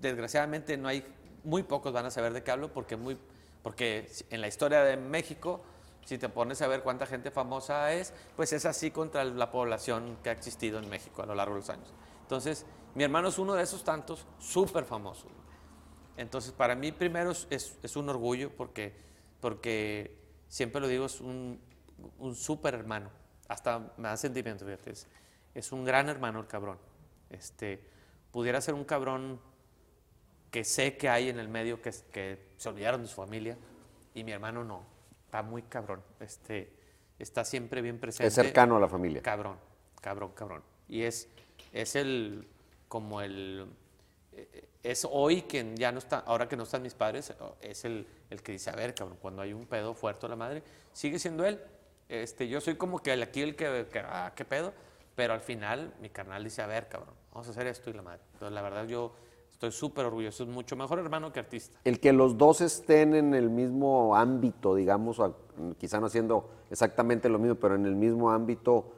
desgraciadamente no hay, muy pocos van a saber de qué hablo porque, muy, porque en la historia de México, si te pones a ver cuánta gente famosa es, pues es así contra la población que ha existido en México a lo largo de los años. Entonces, mi hermano es uno de esos tantos súper famosos. Entonces, para mí primero es, es- es un orgullo porque, porque siempre lo digo, es un, un súper hermano. Hasta me da sentimiento, fíjate. Es, es un gran hermano el cabrón. Este, pudiera ser un cabrón que sé que hay en el medio que, que se olvidaron de su familia y mi hermano no. Está muy cabrón. Este, está siempre bien presente. Es cercano a la familia. Cabrón, cabrón, cabrón. Y es, es el, como el, eh, es hoy que ya no está, ahora que no están mis padres, es el, el que dice, a ver, cabrón, cuando hay un pedo fuerte a la madre, sigue siendo él. Este, yo soy como que el, aquí el que, que, ah, qué pedo, pero al final mi carnal dice, a ver, cabrón, vamos a hacer esto y la madre. Entonces, la verdad, yo estoy súper orgulloso, es mucho mejor hermano que artista. El que los dos estén en el mismo ámbito, digamos, quizá no haciendo exactamente lo mismo, pero en el mismo ámbito,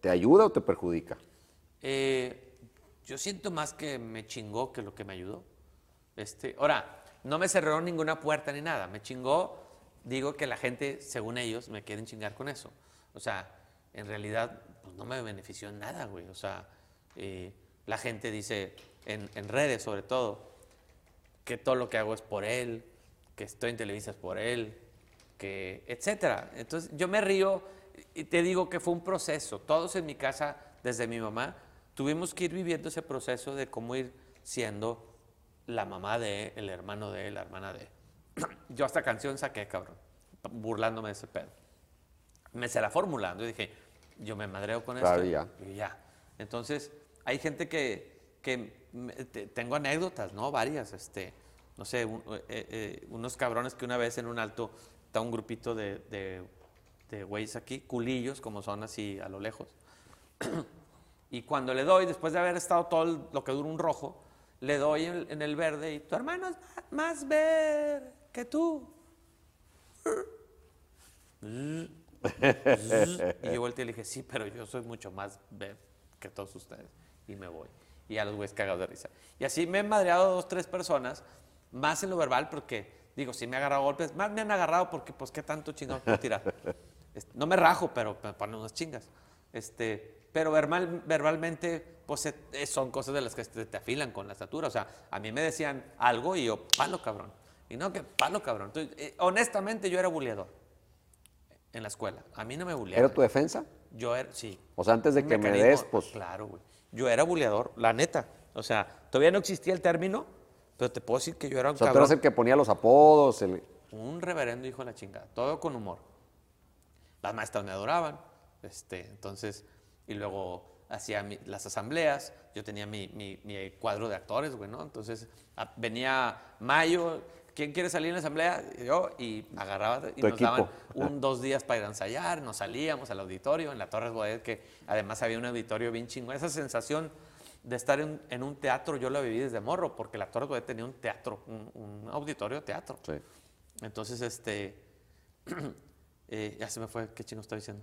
¿te ayuda o te perjudica? Eh, yo siento más que me chingó que lo que me ayudó. Este, ahora, no me cerró ninguna puerta ni nada. Me chingó, digo que la gente, según ellos, me quieren chingar con eso. O sea, en realidad, pues no me benefició en nada, güey. O sea, eh, la gente dice, en, en redes sobre todo, que todo lo que hago es por él, que estoy en Televisa es por él, que etcétera. Entonces yo me río y te digo que fue un proceso. Todos en mi casa, desde mi mamá, tuvimos que ir viviendo ese proceso de cómo ir siendo la mamá de, el hermano de, la hermana de. <clears throat> Yo hasta canción saqué, cabrón, burlándome de ese pedo. Me se la formulando y dije, yo me madreo con Claro, esto. ya. Y ya. Entonces, hay gente que, que me- te- tengo anécdotas, ¿no? Varias, este, no sé, un- eh, eh, unos cabrones que una vez en un alto está un grupito de, de, de güeyes aquí, culillos, como son así a lo lejos. <clears throat> y cuando le doy, después de haber estado todo lo que dura un rojo, le doy en, el verde y tu hermano es más verde que tú. Y yo volteé y le dije, sí, pero yo soy mucho más beb que todos ustedes. Y me voy. Y a los güeyes cagados de risa. Y así me he madreado dos, tres personas, más en lo verbal, porque, digo, sí me he agarrado golpes, más me han agarrado porque, pues, ¿qué tanto chingados puedo tirar? No me rajo, pero me ponen unas chingas. Este, pero verbal, verbalmente, pues, eh, son cosas de las que te, te afilan con la estatura. O sea, a mí me decían algo y yo, palo, cabrón. Y no, que palo, cabrón. Entonces, eh, honestamente, yo era buleador en la escuela. A mí no me bulleaban. ¿Era tu defensa? Yo era, sí. O sea, antes de que me des, pues. Claro, güey. Yo era buleador, la neta. O sea, todavía no existía el término, pero te puedo decir que yo era un O sea, tú eras el que ponía los apodos. el- Un reverendo hijo de la chingada, todo con humor. Las maestras me adoraban, este, entonces, y luego hacía mi- las asambleas, yo tenía mi, mi- mi cuadro de actores, güey, ¿no? Entonces, a- venía Mayo, ¿quién quiere salir en la asamblea? Yo, y agarraba, y nos daban equipo. un, dos días para ir a ensayar, nos salíamos al auditorio, en la Torres Bodet, que además había un auditorio bien chingón. Esa sensación de estar en, en un teatro, yo la viví desde morro, porque la Torres Bodet tenía un teatro, un, un auditorio teatro. Sí. Entonces, este. <clears throat> eh, ya se me fue, qué chino estoy diciendo.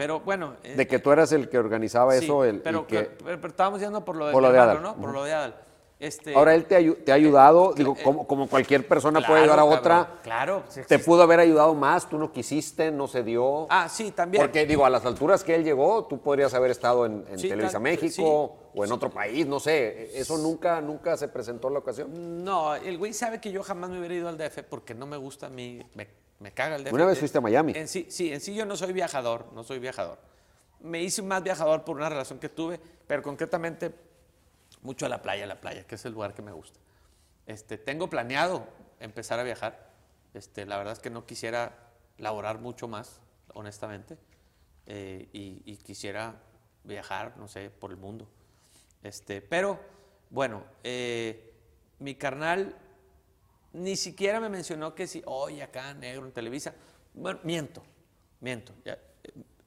Pero bueno. eh, De que tú eras el que organizaba sí, eso. El, pero, que- pero- pero estábamos yendo por lo de, Por mi lo de hermano, Adal. ¿no? Por lo de Adal. Este, Ahora él te, ayu- te ha ayudado, digo, eh, como, como cualquier persona claro, puede ayudar a cabrón, otra. Claro. sí Te pudo haber ayudado más, tú no quisiste, no se dio. Ah, sí, también. Porque digo, a las alturas que él llegó, tú podrías haber estado en, en Sí, Televisa México sí, o en otro país, no sé. Eso nunca, nunca se presentó la ocasión. No, el güey sabe que yo jamás me hubiera ido al DF porque no me gusta a mí, me, me caga el DF. Una vez fuiste a Miami. En sí, sí, en sí yo no soy viajador, no soy viajador. Me hice más viajador por una relación que tuve, pero concretamente mucho a la playa, a la playa, que es el lugar que me gusta. Este, tengo planeado empezar a viajar. Este, la verdad es que no quisiera laborar mucho más, honestamente, eh, y, quisiera viajar, no sé, por el mundo. Este, pero, bueno, eh, mi carnal ni siquiera me mencionó que si, oye, acá, negro, en Televisa. Bueno, miento, miento. Eh,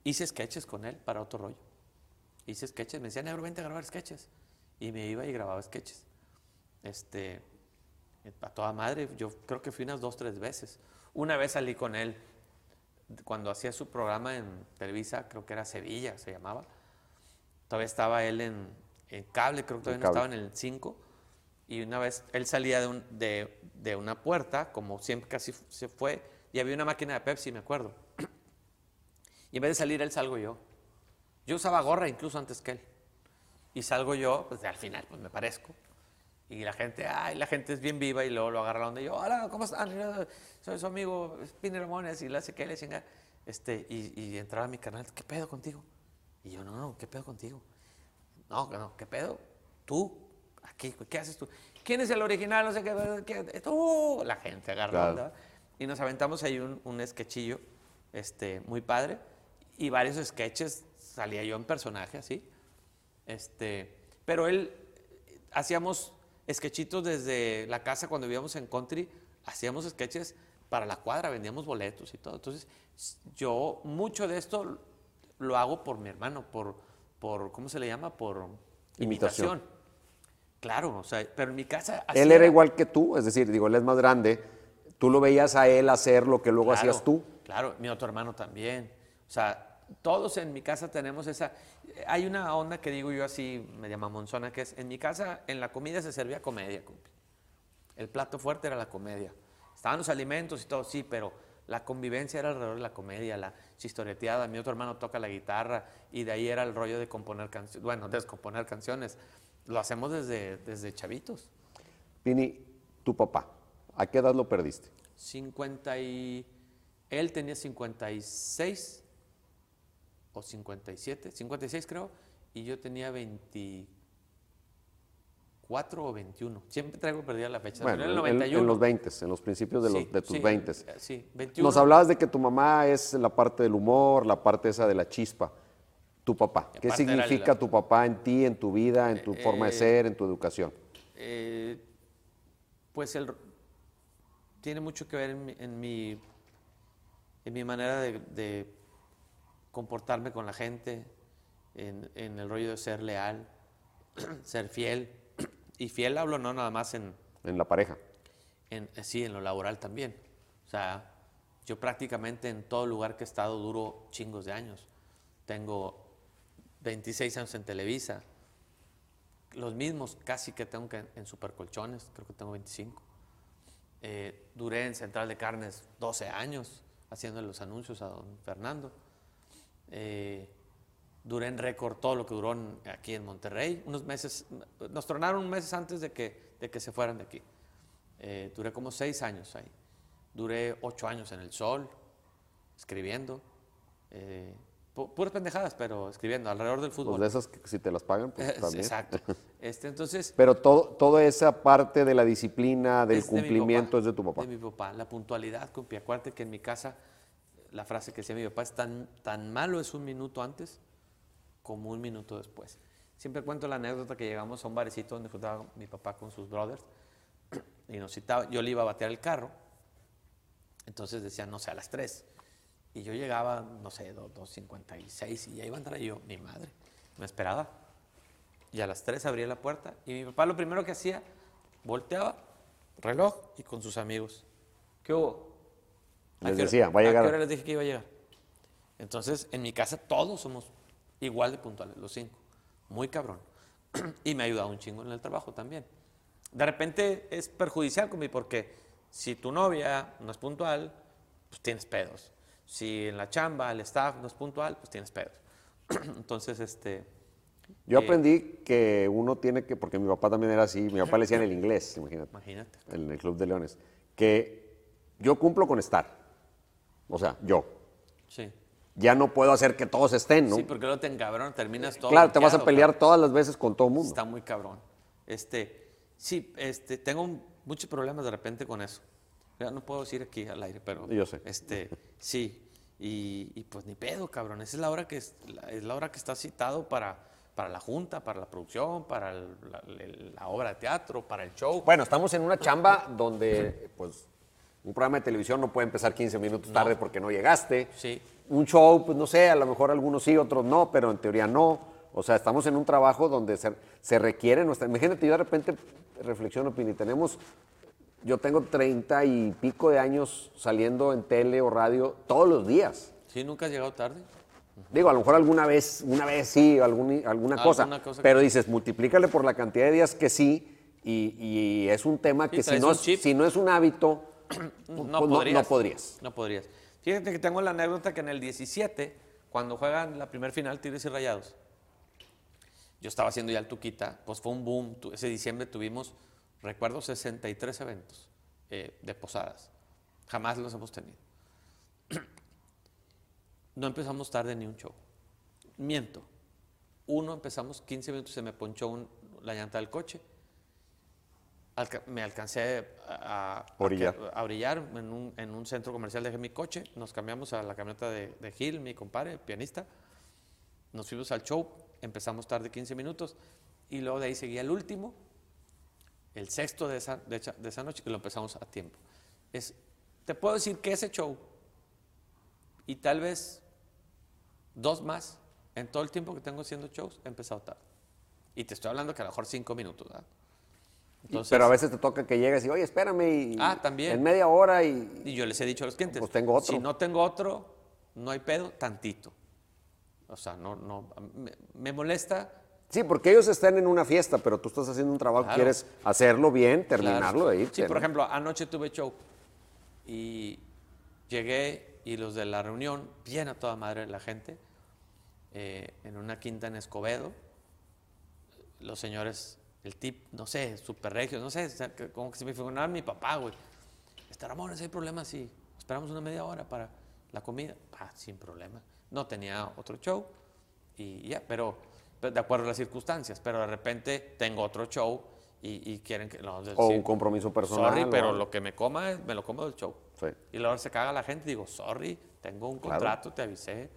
hice sketches con él para otro rollo. Hice sketches, me decía, negro, vente a grabar sketches. Y me iba y grababa sketches. Este, a toda madre, yo creo que fui unas dos, tres veces. Una vez salí con él cuando hacía su programa en Televisa, creo que era Sevilla, se llamaba. Todavía estaba él en, en cable, creo que todavía no estaba en el 5. Y una vez él salía de, un- de- de una puerta, como siempre casi se fue, y había una máquina de Pepsi, me acuerdo. <clears throat> Y en vez de salir él, salgo yo. Yo usaba gorra incluso antes que él. Y salgo yo, pues al final, pues me parezco. Y la gente, ay, la gente es bien viva y luego lo agarra donde yo, hola, ¿cómo están? Soy su amigo Spinner Ramones y le hace que le chinga. Este, y, y entraba a mi canal, ¿qué pedo contigo? Y yo, no, no, ¿qué pedo contigo? No, no, ¿qué pedo? Tú, aquí, ¿qué haces tú? ¿Quién es el original? No sé qué, qué- tú. La gente agarra Claro. onda. Y nos aventamos ahí un, un sketchillo este, muy padre. Y varios sketches salía yo en personaje así. Este, pero él, hacíamos sketchitos desde la casa cuando vivíamos en country, hacíamos sketches para la cuadra, vendíamos boletos y todo. Entonces, yo mucho de esto lo hago por mi hermano, por, por ¿cómo se le llama? Por Imitación. imitación. Claro, o sea, pero en mi casa... Él era igual que tú, es decir, digo, él es más grande. Tú lo veías a él hacer lo que luego Claro, hacías tú. Claro, mi otro hermano también. O sea, todos en mi casa tenemos esa... Hay una onda que digo yo así, media mamonzona, que es, en mi casa, en la comida se servía comedia, compi. El plato fuerte era la comedia. Estaban los alimentos y todo, sí, pero la convivencia era alrededor de la comedia, la chistoreteada. Mi otro hermano toca la guitarra y de ahí era el rollo de componer canciones, bueno, descomponer canciones. Lo hacemos desde, desde chavitos. Pini, tu papá, ¿a qué edad lo perdiste? 50 y... Él tenía 56 o 57, 56 creo, y yo tenía 24 o 21. Siempre traigo perdida la fecha. Bueno, en, en el en- 91. en los 20, en los principios de, los- Sí, de tus sí, 20. eh, Sí, 21. Nos hablabas de que tu mamá es la parte del humor, la parte esa de la chispa. Tu papá, ¿qué significa la- tu papá en ti, en tu vida, en tu forma de eh, ser, en tu educación? Eh, pues el, tiene mucho que ver en mi, en mi, en mi manera de, de comportarme con la gente, en, en el rollo de ser leal, <clears throat> ser fiel. <clears throat> Y fiel hablo no nada más en, En la pareja. en, sí, en lo laboral también. O sea, yo prácticamente en todo lugar que he estado duro chingos de años. Tengo 26 años en Televisa, los mismos casi que tengo que en Supercolchones, creo que tengo 25. Eh, duré en Central de Carnes 12 años haciendo los anuncios a don Fernando. Eh, duré en récord todo lo que duró en- aquí en Monterrey. Unos meses, nos tronaron meses antes de que, de que se fueran de aquí. Eh, duré como seis años ahí. Duré ocho años en El Sol. escribiendo. eh, pu- puras pendejadas, pero escribiendo alrededor del fútbol. Pues de esas que si te las pagan, pues <laughs> también. Exacto. <laughs> Este, entonces, Pero todo, toda esa parte de la disciplina, del es de cumplimiento papá, es de tu papá. De mi papá. La puntualidad, compi. Acuérdate que en mi casa, la frase que decía mi papá es tan, tan malo es un minuto antes como un minuto después. Siempre cuento la anécdota que llegamos a un barecito donde juntaba mi papá con sus brothers y nos citaba, yo le iba a batear el carro, entonces decían, no sé, a las 3. Y yo llegaba, no sé, do- 2.56 y ya iba a entrar yo, mi madre, me esperaba. Y a las 3 abría la puerta y mi papá lo primero que hacía, volteaba, reloj y con sus amigos. ¿Qué hubo? ¿A Les hora- decía, va a ¿A llegar. qué hora les dije que iba a llegar? Entonces, en mi casa todos somos igual de puntuales, los cinco. Muy cabrón. <clears throat> y me ha ayudado un chingo en el trabajo también. De repente es perjudicial conmigo porque si tu novia no es puntual, pues tienes pedos. Si en la chamba el staff no es puntual, pues tienes pedos. <clears throat> Entonces, este, Yo Eh, aprendí que uno tiene que, porque mi papá también era así, mi papá le decía en el inglés, imagínate, imagínate. en el Club de Leones, que yo cumplo con estar. O sea, yo. Sí. Ya no puedo hacer que todos estén, ¿no? Sí, porque luego te encabrón, terminas todo. claro, te vas a pelear todas las veces con todo el mundo. Está muy cabrón. Este, sí, este, tengo un- muchos problemas de repente con eso. Ya no puedo decir aquí al aire, pero. Yo sé. Este, sí. Y, y pues ni pedo, cabrón. Esa es la hora que es la, es la hora que está citado para, para la junta, para la producción, para el- la, la obra de teatro, para el show. Bueno, estamos en una chamba donde, pues, un programa de televisión no puede empezar 15 minutos tarde porque no llegaste. Sí. Un show, pues no sé, a lo mejor algunos sí, otros no, pero en teoría no. O sea, estamos en un trabajo donde se, se requiere nuestra... Imagínate, yo de repente reflexiono, Pini, tenemos... Yo tengo 30 y pico de años saliendo en tele o radio todos los días. ¿Sí? ¿Nunca has llegado tarde? Digo, a lo mejor alguna vez, una vez sí, algún- alguna cosa, Alguna cosa que pero dices, multiplícale por la cantidad de días que sí, y, y es un tema que si no, es, si no es un hábito, No, pues no- podrías. no podrías. No podrías. Fíjate que tengo la anécdota que en el 17, cuando juegan la primer final Tigres y Rayados, yo estaba haciendo ya el Tuquita, pues fue un boom. Ese diciembre tuvimos, recuerdo, 63 eventos eh, de posadas. Jamás los hemos tenido. <clears throat> No empezamos tarde ni un show. Miento. Uno empezamos 15 minutos, se me ponchó un- la llanta del coche. Alca- me alcancé a, Orillar. a- a brillar en un, en un centro comercial, dejé mi coche, nos cambiamos a la camioneta de, de Gil, mi compadre, pianista, nos fuimos al show, empezamos tarde 15 minutos y luego de ahí seguía el último, el sexto de esa, de de esa noche, que lo empezamos a tiempo. Es, te puedo decir que ese show y tal vez dos más en todo el tiempo que tengo haciendo shows he empezado tarde. Y te estoy hablando que a lo mejor cinco minutos, ¿verdad? Entonces, pero a veces te toca que llegues y, oye, espérame, y, Ah, también. en media hora y... Y yo les he dicho a los clientes, Pues tengo otro. si no tengo otro, no hay pedo, tantito. O sea, no, no, me, me molesta. Sí, porque ellos están en una fiesta, pero tú estás haciendo un trabajo, Claro. quieres hacerlo bien, claro. terminarlo de irte. Sí, por ejemplo, anoche tuve show y llegué y los de la reunión, bien a toda madre la gente, eh, en una quinta en Escobedo, los señores, el tip, no sé, super regio, no sé, como que se me figuraba mi papá, güey. Este Ramón, si hay problema, sí, esperamos una media hora para la comida. Ah, sin problema. No tenía otro show y ya, pero, pero de acuerdo a las circunstancias, pero de repente tengo otro show y, y quieren que... No, O sí, un compromiso personal. Sorry, o pero lo que me coma, me lo como del show. Sí. Y luego se caga la gente, digo, sorry, tengo un Claro. contrato, te avisé.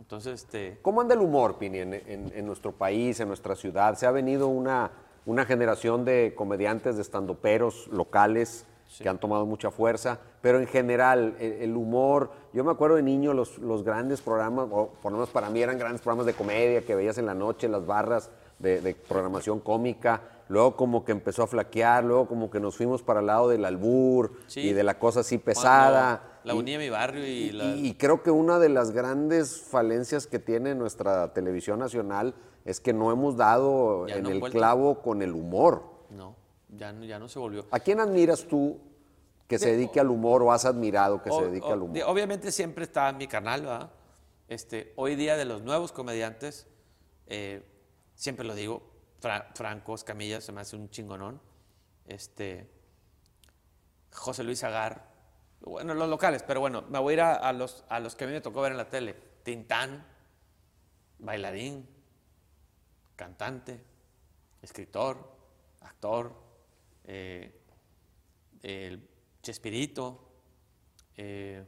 Entonces, este, ¿Cómo anda el humor, Pini, en, en- en nuestro país, en nuestra ciudad? Se ha venido una, una generación de comediantes, de estandoperos locales que han tomado mucha fuerza, pero en general, el, el humor, yo me acuerdo de niño los, los grandes programas, o por lo menos para mí eran grandes programas de comedia que veías en la noche, las barras de, de programación cómica, luego como que empezó a flaquear, luego como que nos fuimos para el lado del albur Sí. y de la cosa así cuando pesada. La Y- unía mi barrio y, y, la... y creo que una de las grandes falencias que tiene nuestra televisión nacional es que no hemos dado Ya en no el clavo con el humor. No, ya no, ya no se volvió. ¿A quién admiras tú que se De- dedique al humor o has admirado que se dedique o- al humor? de- obviamente siempre está en mi canal, ¿verdad? Este, hoy día de los nuevos comediantes, eh, siempre lo digo, Fra- Franco Escamilla se me hace un chingonón. Este, José Luis Agar, Bueno, los locales, pero bueno, me voy a ir a, a los, a los que a mí me tocó ver en la tele. Tintán, bailarín, cantante, escritor, actor, eh, el Chespirito, eh,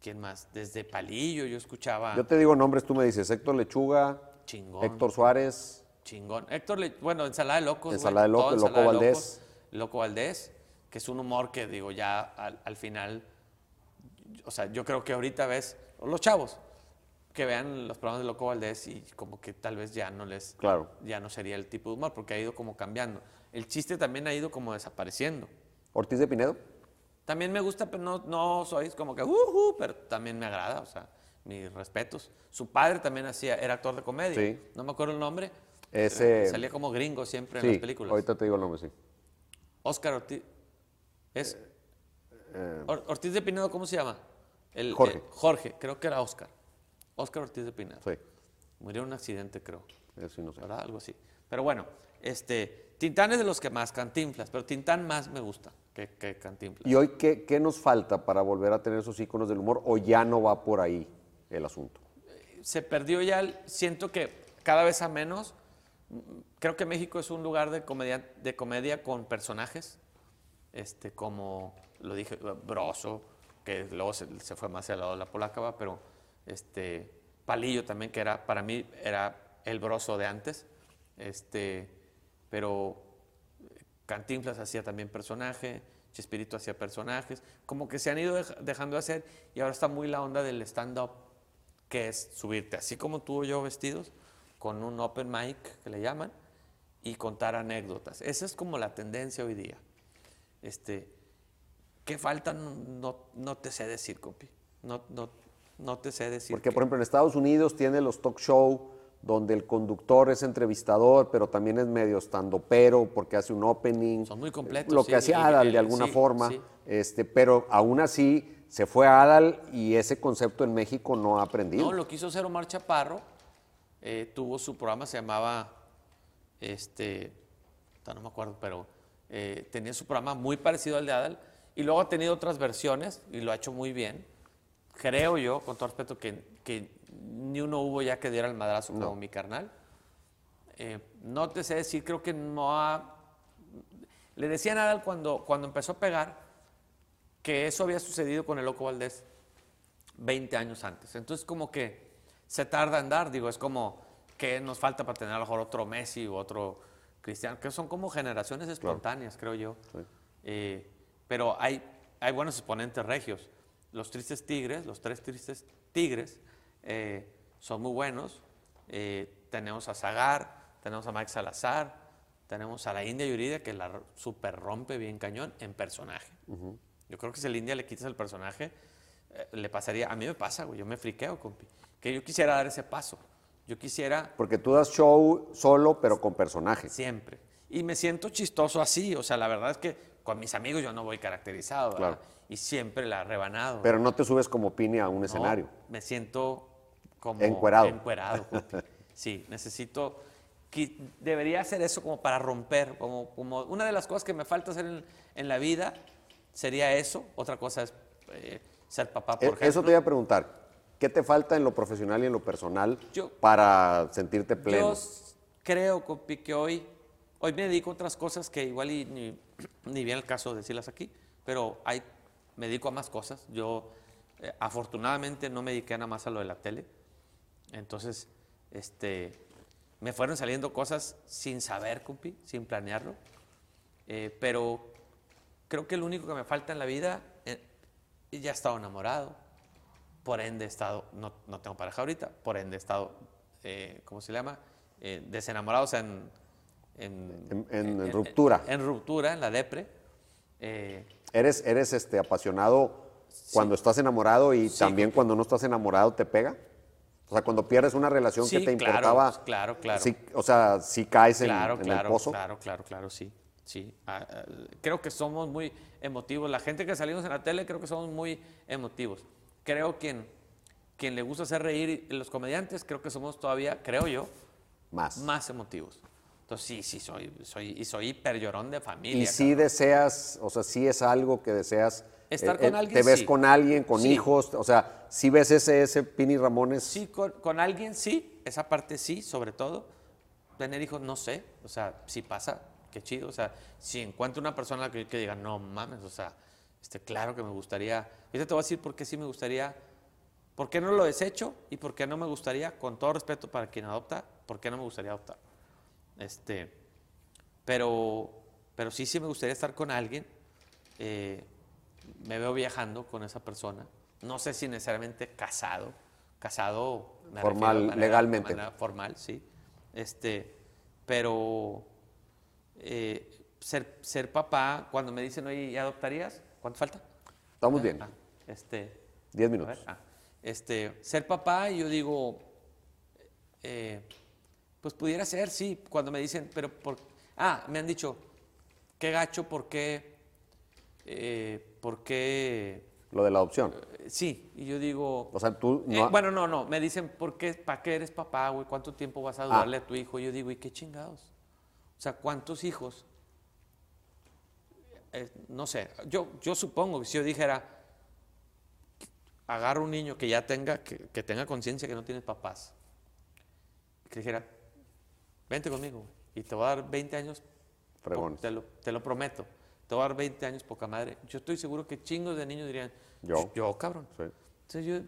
¿quién más? Desde Palillo yo escuchaba Yo te digo nombres, tú me dices Héctor Lechuga, chingón. Héctor Suárez, Chingón. Héctor, Le- bueno, ensalada de locos. Ensalada de Loco, todo Loco Valdés. locos, Loco Valdés, que es un humor que digo ya al, al final, o sea, yo creo que ahorita ves, los chavos, que vean los programas de Loco Valdés y como que tal vez ya no les, Claro. ya no sería el tipo de humor, porque ha ido como cambiando. El chiste también ha ido como desapareciendo. Ortiz de Pinedo. También me gusta, pero no, no soy como que, "Ujú", pero también me agrada, o sea, mis respetos. Su padre también hacía, era actor de comedia, Sí. no me acuerdo el nombre. Ese- eh, Salía como gringo siempre en Sí, las películas. ahorita te digo el nombre, sí. Oscar Ortiz. ¿Es Eh, Or- Ortiz de Pinedo cómo se llama? El, Jorge. eh, Jorge, creo que era Oscar. Oscar Ortiz de Pinedo. sí, Murió en un accidente, creo. eso sí no sé. ¿Verdad? Algo así. Pero bueno, este, Tintán es de los que más cantinflas, pero Tintán más me gusta que, que cantinflas. ¿Y hoy qué, qué nos falta para volver a tener esos íconos del humor o ya no va por ahí el asunto? se perdió ya, el- siento que cada vez a menos. Creo que México es un lugar de comedia, de comedia con personajes, este, como lo dije, Broso, que luego se, se fue más el lado de la polaca, ¿va? pero este, Palillo también, que era, para mí era el Broso de antes, este, pero Cantinflas hacía también personaje, Chespirito hacía personajes, como que se han ido dej- dejando de hacer y ahora está muy la onda del stand-up, que es subirte así como tú yo vestidos, con un open mic que le llaman, y contar anécdotas. Esa es como la tendencia hoy día. Este, ¿Qué falta? No, no, te sé decir, compi. No, no, no te sé decir. Porque, qué. por ejemplo, en Estados Unidos tiene los talk show donde el conductor es entrevistador, pero también es medio pero porque hace un opening. Son muy completos, Lo sí, que hacía Adal de alguna sí, forma. sí. Este, pero aún así se fue a Adal y ese concepto en México no ha aprendido. No, lo quiso hacer Omar Chaparro. Eh, tuvo su programa, se llamaba, este, no me acuerdo, pero eh, tenía su programa muy parecido al de Adal. Y luego ha tenido otras versiones y lo ha hecho muy bien. Creo yo, con todo respeto, que, que ni uno hubo ya que diera el madrazo como mi carnal. Eh, no te sé decir, creo que no ha... Le decía a Nadal cuando, cuando empezó a pegar que eso había sucedido con el Loco Valdés 20 años antes. Entonces como que se tarda en dar, digo, es como que nos falta para tener a lo mejor otro Messi u otro Cristiano, que son como generaciones espontáneas, creo yo. Eh, pero hay, hay buenos exponentes regios. Los Tristes Tigres, los tres Tristes Tigres, eh, son muy buenos. Eh, tenemos a Zagar, tenemos a Mike Salazar, tenemos a la India Yurida que la super rompe bien cañón en personaje. Yo creo que si a la India le quitas el personaje, eh, le pasaría, a mí me pasa, güey, yo me friqueo, compi, que yo quisiera dar ese paso. Yo quisiera Porque tú das show solo, pero con personaje. siempre. Y me siento chistoso así, o sea, la verdad es que con mis amigos yo no voy caracterizado, ¿verdad? Claro. Y siempre la rebanado. Pero no te subes como Pini a un No, escenario. Me siento como Encuerado. encuerado. <laughs> Sí, necesito. Debería hacer eso como para romper. Como, como una de las cosas que me falta hacer en, en la vida sería eso. Otra cosa es eh, ser papá, por ejemplo. Eso te iba a preguntar. ¿Qué te falta en lo profesional y en lo personal Yo- para sentirte pleno? Yo creo, compi, que hoy, hoy me dedico a otras cosas que igual y ni, ni bien el caso de decirlas aquí, pero hay, me dedico a más cosas. Yo eh, afortunadamente no me dediqué nada más a lo de la tele. Entonces, este, me fueron saliendo cosas sin saber, compi, sin planearlo. Eh, pero creo que lo único que me falta en la vida, eh, ya he estado enamorado, por ende he estado, no, no tengo pareja ahorita, por ende he estado, eh, ¿cómo se llama? Eh, desenamorado, o sea, en... En, En- en ruptura. En, ruptura, en la depre. Eh, ¿Eres, eres este, apasionado cuando estás enamorado y Sí. también cuando no estás enamorado te pega? O sea, cuando pierdes una relación Sí, que te claro, importaba. claro, claro. sí, o sea, si caes en, claro, en claro, el pozo. claro, claro, claro, sí. sí. Ah, ah, creo que somos muy emotivos. La gente que salimos en la tele creo que somos muy emotivos. Creo quien, quien le gusta hacer reír, los comediantes, creo que somos todavía, creo yo, Más. más emotivos. Entonces sí, sí, soy, soy, y soy hiper llorón de familia. Y si deseas, o sea, sí es algo que deseas Estar Eh, con eh, alguien, ¿Te ves sí. con alguien, con Sí. hijos? O sea, si ves ese, ese Pini Ramones? Sí, con, con alguien sí, esa parte sí, sobre todo. Tener hijos, no sé, o sea, si pasa, qué chido. O sea, si encuentro una persona que, que diga, no mames, o sea, este, claro que me gustaría. Ahorita te voy a decir por qué sí me gustaría, por qué no lo desecho y por qué no me gustaría, con todo respeto para quien adopta, por qué no me gustaría adoptar. Este, pero, pero sí, sí me gustaría estar con alguien. eh, me veo viajando con esa persona. No sé si necesariamente casado. Casado refiero Formal, manera- legalmente. formal, sí. Este, pero eh, ser, ser papá, cuando me dicen, oye, ¿y adoptarías? ¿Cuánto falta? Estamos Ah, bien. ah, este, Diez minutos. ver, ah, este, ser papá, yo digo, eh, pues pudiera ser, sí, cuando me dicen, pero por... Ah, me han dicho, qué gacho, ¿por qué? eh, ¿Por qué? Lo de la adopción. Eh, Sí, y yo digo... O sea, tú eh, no... bueno, no, no, me dicen, ¿por qué, ¿para qué eres papá, güey? ¿Cuánto tiempo vas a dudarle a tu hijo? Yo digo, ¿y qué chingados? O sea, ¿cuántos hijos? Eh, no sé, yo, yo supongo que si yo dijera, agarro un niño que ya tenga, que, que tenga conciencia que no tiene papás, que dijera, vente conmigo, y te voy a dar 20 años, te lo, te lo prometo, te voy a dar 20 años poca madre. Yo estoy seguro que chingos de niños dirían, Yo. yo, cabrón. Sí. Entonces yo,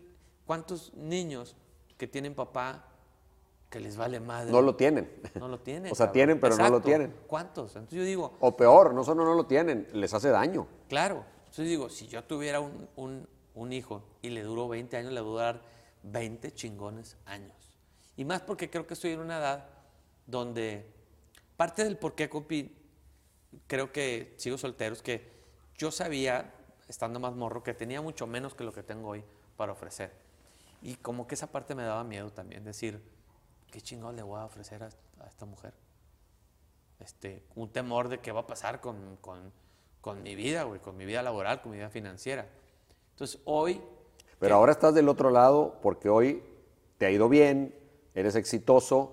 ¿cuántos niños que tienen papá que les vale madre? No lo tienen. No lo tienen. <laughs> O sea, cabrón. tienen, pero no lo tienen. ¿Cuántos? Entonces yo digo, O peor, no solo no lo tienen, les hace daño. claro. Entonces digo, si yo tuviera un, un- un hijo y le duró 20 años, le voy a dar 20 chingones años. Y más porque creo que estoy en una edad donde parte del por qué, compi, creo que sigo soltero, es que yo sabía, estando más morro, que tenía mucho menos que lo que tengo hoy para ofrecer. Y como que esa parte me daba miedo también, decir, ¿qué chingón le voy a ofrecer a, a esta mujer? Este, un temor de qué va a pasar con, con- con mi vida, güey, con mi vida laboral, con mi vida financiera. Entonces, hoy, Pero ahora estás del otro lado porque hoy te ha ido bien, eres exitoso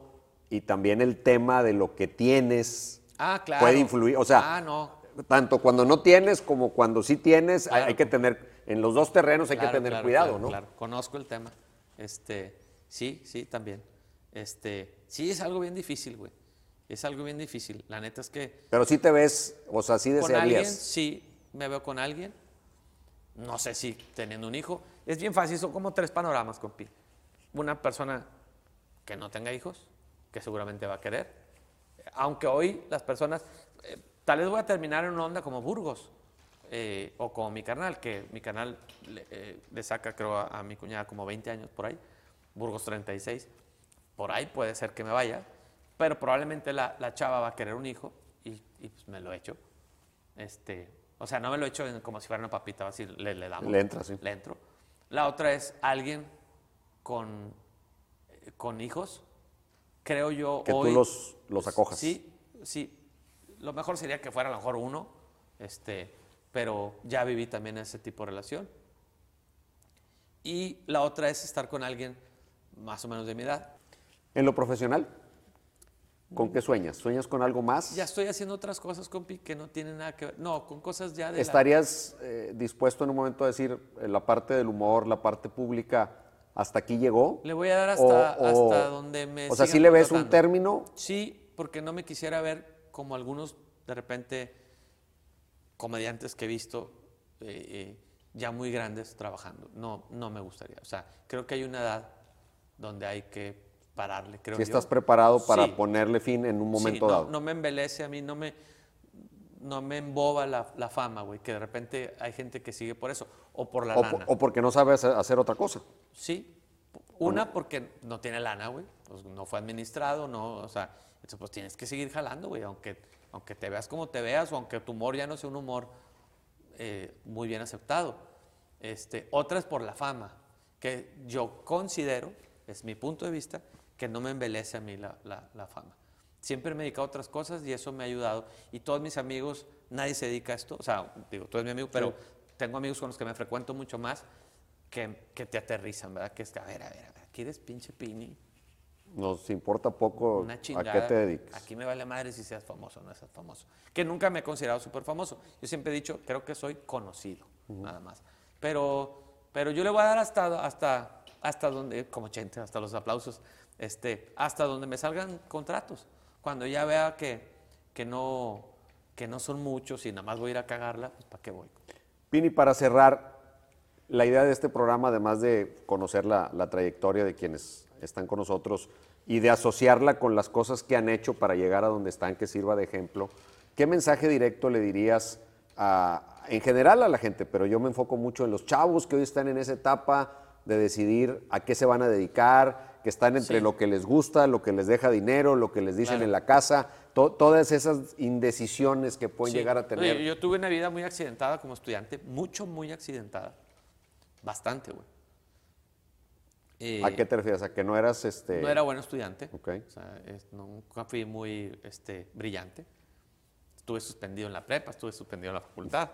y también el tema de lo que tienes ah, claro. puede influir. O sea, ah, no, tanto cuando no tienes como cuando sí tienes, hay- Claro. hay que tener, en los dos terrenos hay Claro, que tener cuidado, ¿no? Claro, conozco el tema. Este, sí, sí, también. Este, sí, es algo bien difícil, güey. Es algo bien difícil. La neta es que Pero sí te ves, o sea, sí con alguien, desearías. sí, me veo con alguien. No sé si teniendo un hijo. Es bien fácil, son como tres panoramas, compi. Una persona que no tenga hijos, que seguramente va a querer. Aunque hoy las personas, eh, tal vez voy a terminar en una onda como Burgos, eh, o como mi canal, que mi canal le, eh, le saca, creo, a, a mi cuñada como 20 años por ahí, Burgos 36. Por ahí puede ser que me vaya, pero probablemente la, la chava va a querer un hijo y, y, pues me lo echo. Este, o sea, no me lo echo en- como si fuera una papita, así le, le damos. Le entra, sí. Le entro. La otra es alguien con, con hijos. Creo yo Que tú hoy. los- los acojas. Sí, sí. Lo mejor sería que fuera a lo mejor uno, este, pero ya viví también ese tipo de relación. Y la otra es estar con alguien más o menos de mi edad. En lo profesional, ¿con qué sueñas? ¿Sueñas con algo más? Ya estoy haciendo otras cosas, compi, que no tienen nada que ver. No, con cosas ya de la- ¿Estarías eh, dispuesto en un momento a decir eh, la parte del humor, la parte pública, hasta aquí llegó? Le voy a dar hasta, O- o- hasta donde me O sea, ¿sí le ves un término? Sí, porque no me quisiera ver como algunos de repente comediantes que he visto eh, ya muy grandes trabajando. No, no me gustaría. O sea, creo que hay una edad donde hay que pararle, creo Si yo. estás preparado para Sí. ponerle fin en un Sí, momento no, dado. No me embelece a mí, no me, no me emboba la, la fama, güey, que de repente hay gente que sigue por eso, o por la o, lana. o porque no sabes hacer otra cosa. Sí. Una, porque no tiene lana, güey. Pues no fue administrado, no, o sea, pues tienes que seguir jalando, güey, aunque, aunque te veas como te veas o aunque tu humor ya no sea un humor eh, muy bien aceptado. Este, otra es por la fama, que yo considero, es mi punto de vista, que no me embelece a mí la, la- la fama. Siempre me he dedicado a otras cosas y eso me ha ayudado. Y todos mis amigos, nadie se dedica a esto. O sea, digo, tú eres mi amigo, pero tengo amigos con los que me frecuento mucho más que, que te aterrizan, ¿verdad? Que es que, a ver, a ver, a ver, aquí eres pinche pini, Nos importa poco una a chingada. qué te dedicas. Aquí me vale madre si seas famoso o no seas famoso. Que nunca me he considerado súper famoso. Yo siempre he dicho, creo que soy conocido. nada más. Pero, pero yo le voy a dar hasta, hasta, hasta donde, como Chente, hasta los aplausos, este, hasta donde me salgan contratos. Cuando ya vea que, que, no, que no son muchos y nada más voy a ir a cagarla, pues ¿para qué voy? Pini, para cerrar, la idea de este programa, además de conocer la, la trayectoria de quienes están con nosotros y de asociarla con las cosas que han hecho para llegar a donde están, que sirva de ejemplo, ¿qué mensaje directo le dirías en general a la gente? Pero yo me enfoco mucho en los chavos que hoy están en esa etapa de decidir a qué se van a dedicar, que están entre Sí. lo que les gusta, lo que les deja dinero, lo que les dicen Claro. en la casa, to- todas esas indecisiones que pueden Sí. llegar a Oye, tener. yo tuve una vida muy accidentada como estudiante, mucho, muy accidentada. Bastante, güey. Eh, ¿A qué te refieres? ¿A que no eras este? No era buen estudiante. Ok. O sea, es- nunca fui muy este, brillante. Estuve suspendido en la prepa, estuve suspendido en la facultad.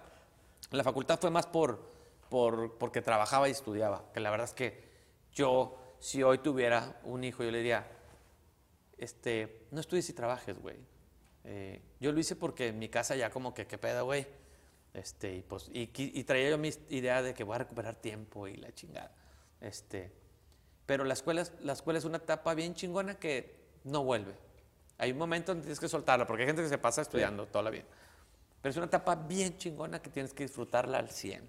La facultad fue más por, por, porque trabajaba y estudiaba. Que la verdad es que yo, si hoy tuviera un hijo, yo le diría, este, no estudies y trabajes, güey. Eh, yo lo hice porque en mi casa ya como que, ¿qué pedo, güey? Este, y, pues, y, y traía yo mi idea de que voy a recuperar tiempo y la chingada. Este, pero la escuela, es- la escuela es una etapa bien chingona que no vuelve. Hay un momento donde tienes que soltarla, porque hay gente que se pasa estudiando toda la vida. Pero es una etapa bien chingona que tienes que disfrutarla al 100.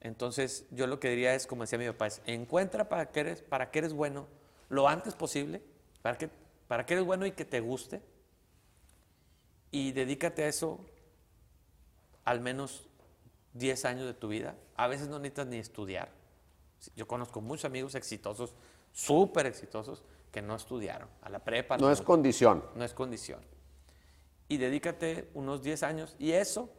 Entonces, yo lo que diría es, como decía mi papá, es encuentra para qué eres, para qué eres bueno lo antes posible, para que, para qué eres bueno y que te guste, y dedícate a eso al menos 10 años de tu vida. A veces no necesitas ni estudiar. Yo conozco muchos amigos exitosos, súper exitosos, que no estudiaron. A la prepa. no es condición. no es condición. Y dedícate unos 10 años. Y eso,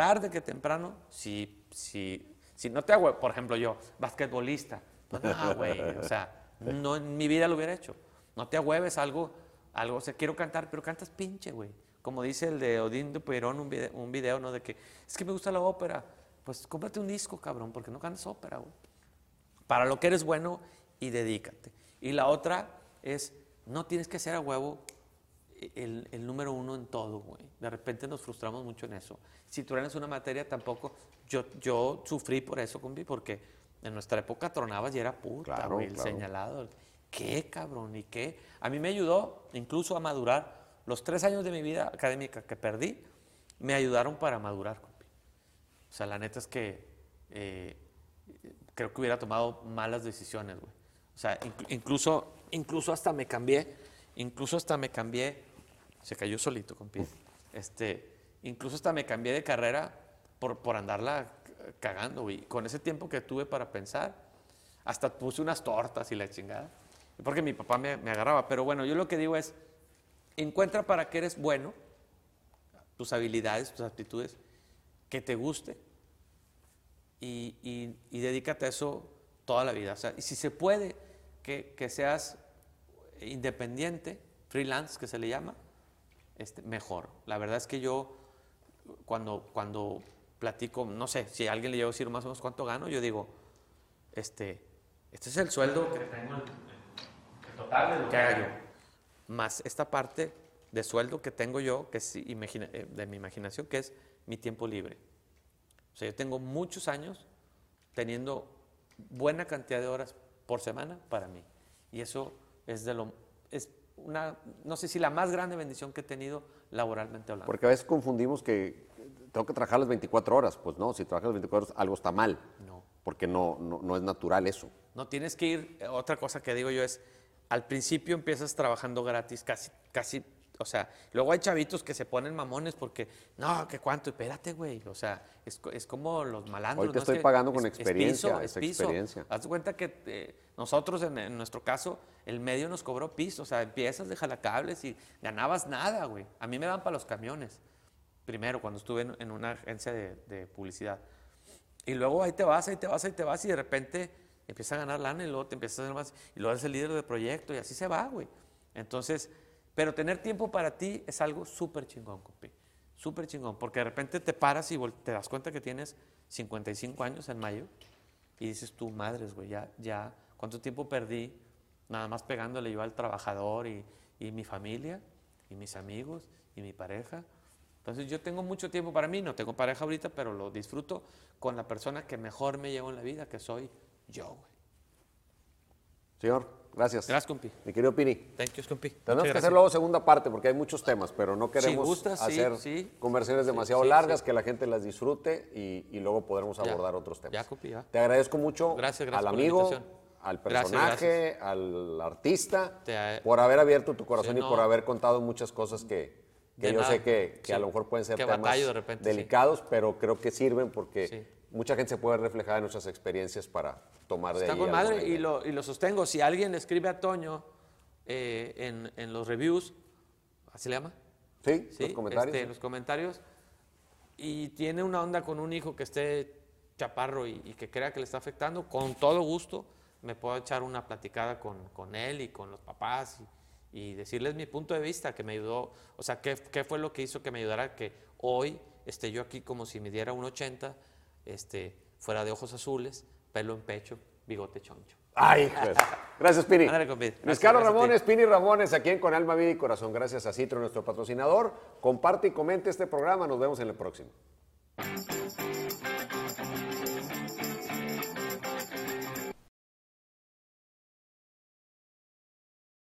tarde que temprano, si, si, si no te hago, por ejemplo, yo, basquetbolista, pues no, güey, o sea, no en mi vida lo hubiera hecho. No te ahueves algo, algo, o sea, quiero cantar, pero cantas pinche, güey. Como dice el de Odín de Perón, un video, un video, ¿no? De que, es que me gusta la ópera. Pues cómprate un disco, cabrón, porque no cantas ópera, güey para lo que eres bueno y dedícate. Y la otra es, no tienes que ser a huevo el, el número uno en todo, güey. De repente nos frustramos mucho en eso. Si tú eres una materia, tampoco. Yo, yo sufrí por eso, compi, porque en nuestra época tronabas y era puta, Claro, güey, el claro. señalado. ¿Qué, cabrón? ¿Y qué? A mí me ayudó incluso a madurar. Los tres años de mi vida académica que perdí, me ayudaron para madurar, compi. O sea, la neta es que eh, creo que hubiera tomado malas decisiones, güey. O sea, inclu- incluso, incluso hasta me cambié, incluso hasta me cambié, se cayó solito, compi. Este, incluso hasta me cambié de carrera por, por andarla cagando, güey. Con ese tiempo que tuve para pensar, hasta puse unas tortas y la chingada. Porque mi papá me, me agarraba. Pero bueno, yo lo que digo es, encuentra para qué eres bueno, tus habilidades, tus aptitudes, que te guste y, y- y dedícate a eso toda la vida. O sea, y si se puede, que, que seas independiente, freelance, que se le llama, este, mejor. La verdad es que yo, cuando, cuando platico, no sé, si alguien le llevo a decir más o menos cuánto gano, yo digo, este, este es el sueldo que tengo, el, total de lo que haga yo, más esta parte de sueldo que tengo yo, que es imagina- eh, de mi imaginación, que es mi tiempo libre. O sea, yo tengo muchos años teniendo buena cantidad de horas por semana para mí. Y eso es de lo una no sé si la más grande bendición que he tenido laboralmente hablando. Porque a veces confundimos que tengo que trabajar las 24 horas. Pues no, si trabajas las 24 horas, algo está mal. No. Porque no, no, no es natural eso. No tienes que ir, eh, otra cosa que digo yo es, al principio empiezas trabajando gratis, casi, casi, o sea, luego hay chavitos que se ponen mamones porque, no, que cuánto, espérate, güey, o sea, es, es como los malandros. Hoy te ¿no? Es estoy que pagando con es- experiencia, piso, es piso. experiencia. Haz cuenta que eh, nosotros, en, en nuestro caso, el medio nos cobró piso, o sea, empiezas de jalacables y ganabas nada, güey. A mí me dan para los camiones, primero, cuando estuve en, en una agencia de, de publicidad. Y luego ahí te vas, ahí te vas, ahí te vas y de repente empiezas a ganar lana y luego te empiezas a hacer más y luego eres el líder de proyecto y así se va, güey. Entonces, pero tener tiempo para ti es algo súper chingón, compi. Súper chingón, porque de repente te paras y te das cuenta que tienes 55 años en mayo y dices tú, madres, güey, ya, ya, ¿cuánto tiempo perdí nada más pegándole yo al trabajador y, y mi familia y mis amigos y mi pareja? Entonces yo tengo mucho tiempo para mí, no tengo pareja ahorita, pero lo disfruto con la persona que mejor me llevo en la vida, que soy yo, güey. Señor, gracias. Gracias, compi. Mi querido Pini. Thank you, compi. Tenemos que hacer luego segunda parte porque hay muchos temas, pero no queremos hacer sí. demasiado sí, largas, que la gente las disfrute y, y luego podremos Ya. abordar otros temas. Ya, compi, ya. Te agradezco mucho Gracias, gracias al amigo, al Gracias, personaje, al artista, Te- por haber abierto tu corazón y por haber contado muchas cosas que, yo nada. sé que, que a lo mejor pueden ser temas de repente, delicados, pero creo que sirven porque Sí. Mucha gente se puede reflejar en nuestras experiencias para tomar de Está ahí con madre y lo, y lo sostengo. Si alguien escribe a Toño eh, en, en los reviews, ¿así le llama? Sí, Sí, los comentarios. este, los comentarios. Y tiene una onda con un hijo que esté chaparro y, y que crea que le está afectando, con todo gusto me puedo echar una platicada con, con él y con los papás y, y decirles mi punto de vista, que me ayudó, o sea, qué, qué fue lo que hizo que me ayudara que hoy esté yo aquí como si me diera un 80, este, fuera de ojos azules, pelo en pecho, bigote choncho. Ay, pues. Gracias, Pini. Luis Carlos. Ramones, Pini Ramones, aquí en Con Alma, Vida y Corazón. Gracias a Citro, nuestro patrocinador. Comparte y comente este programa. Nos vemos en el próximo.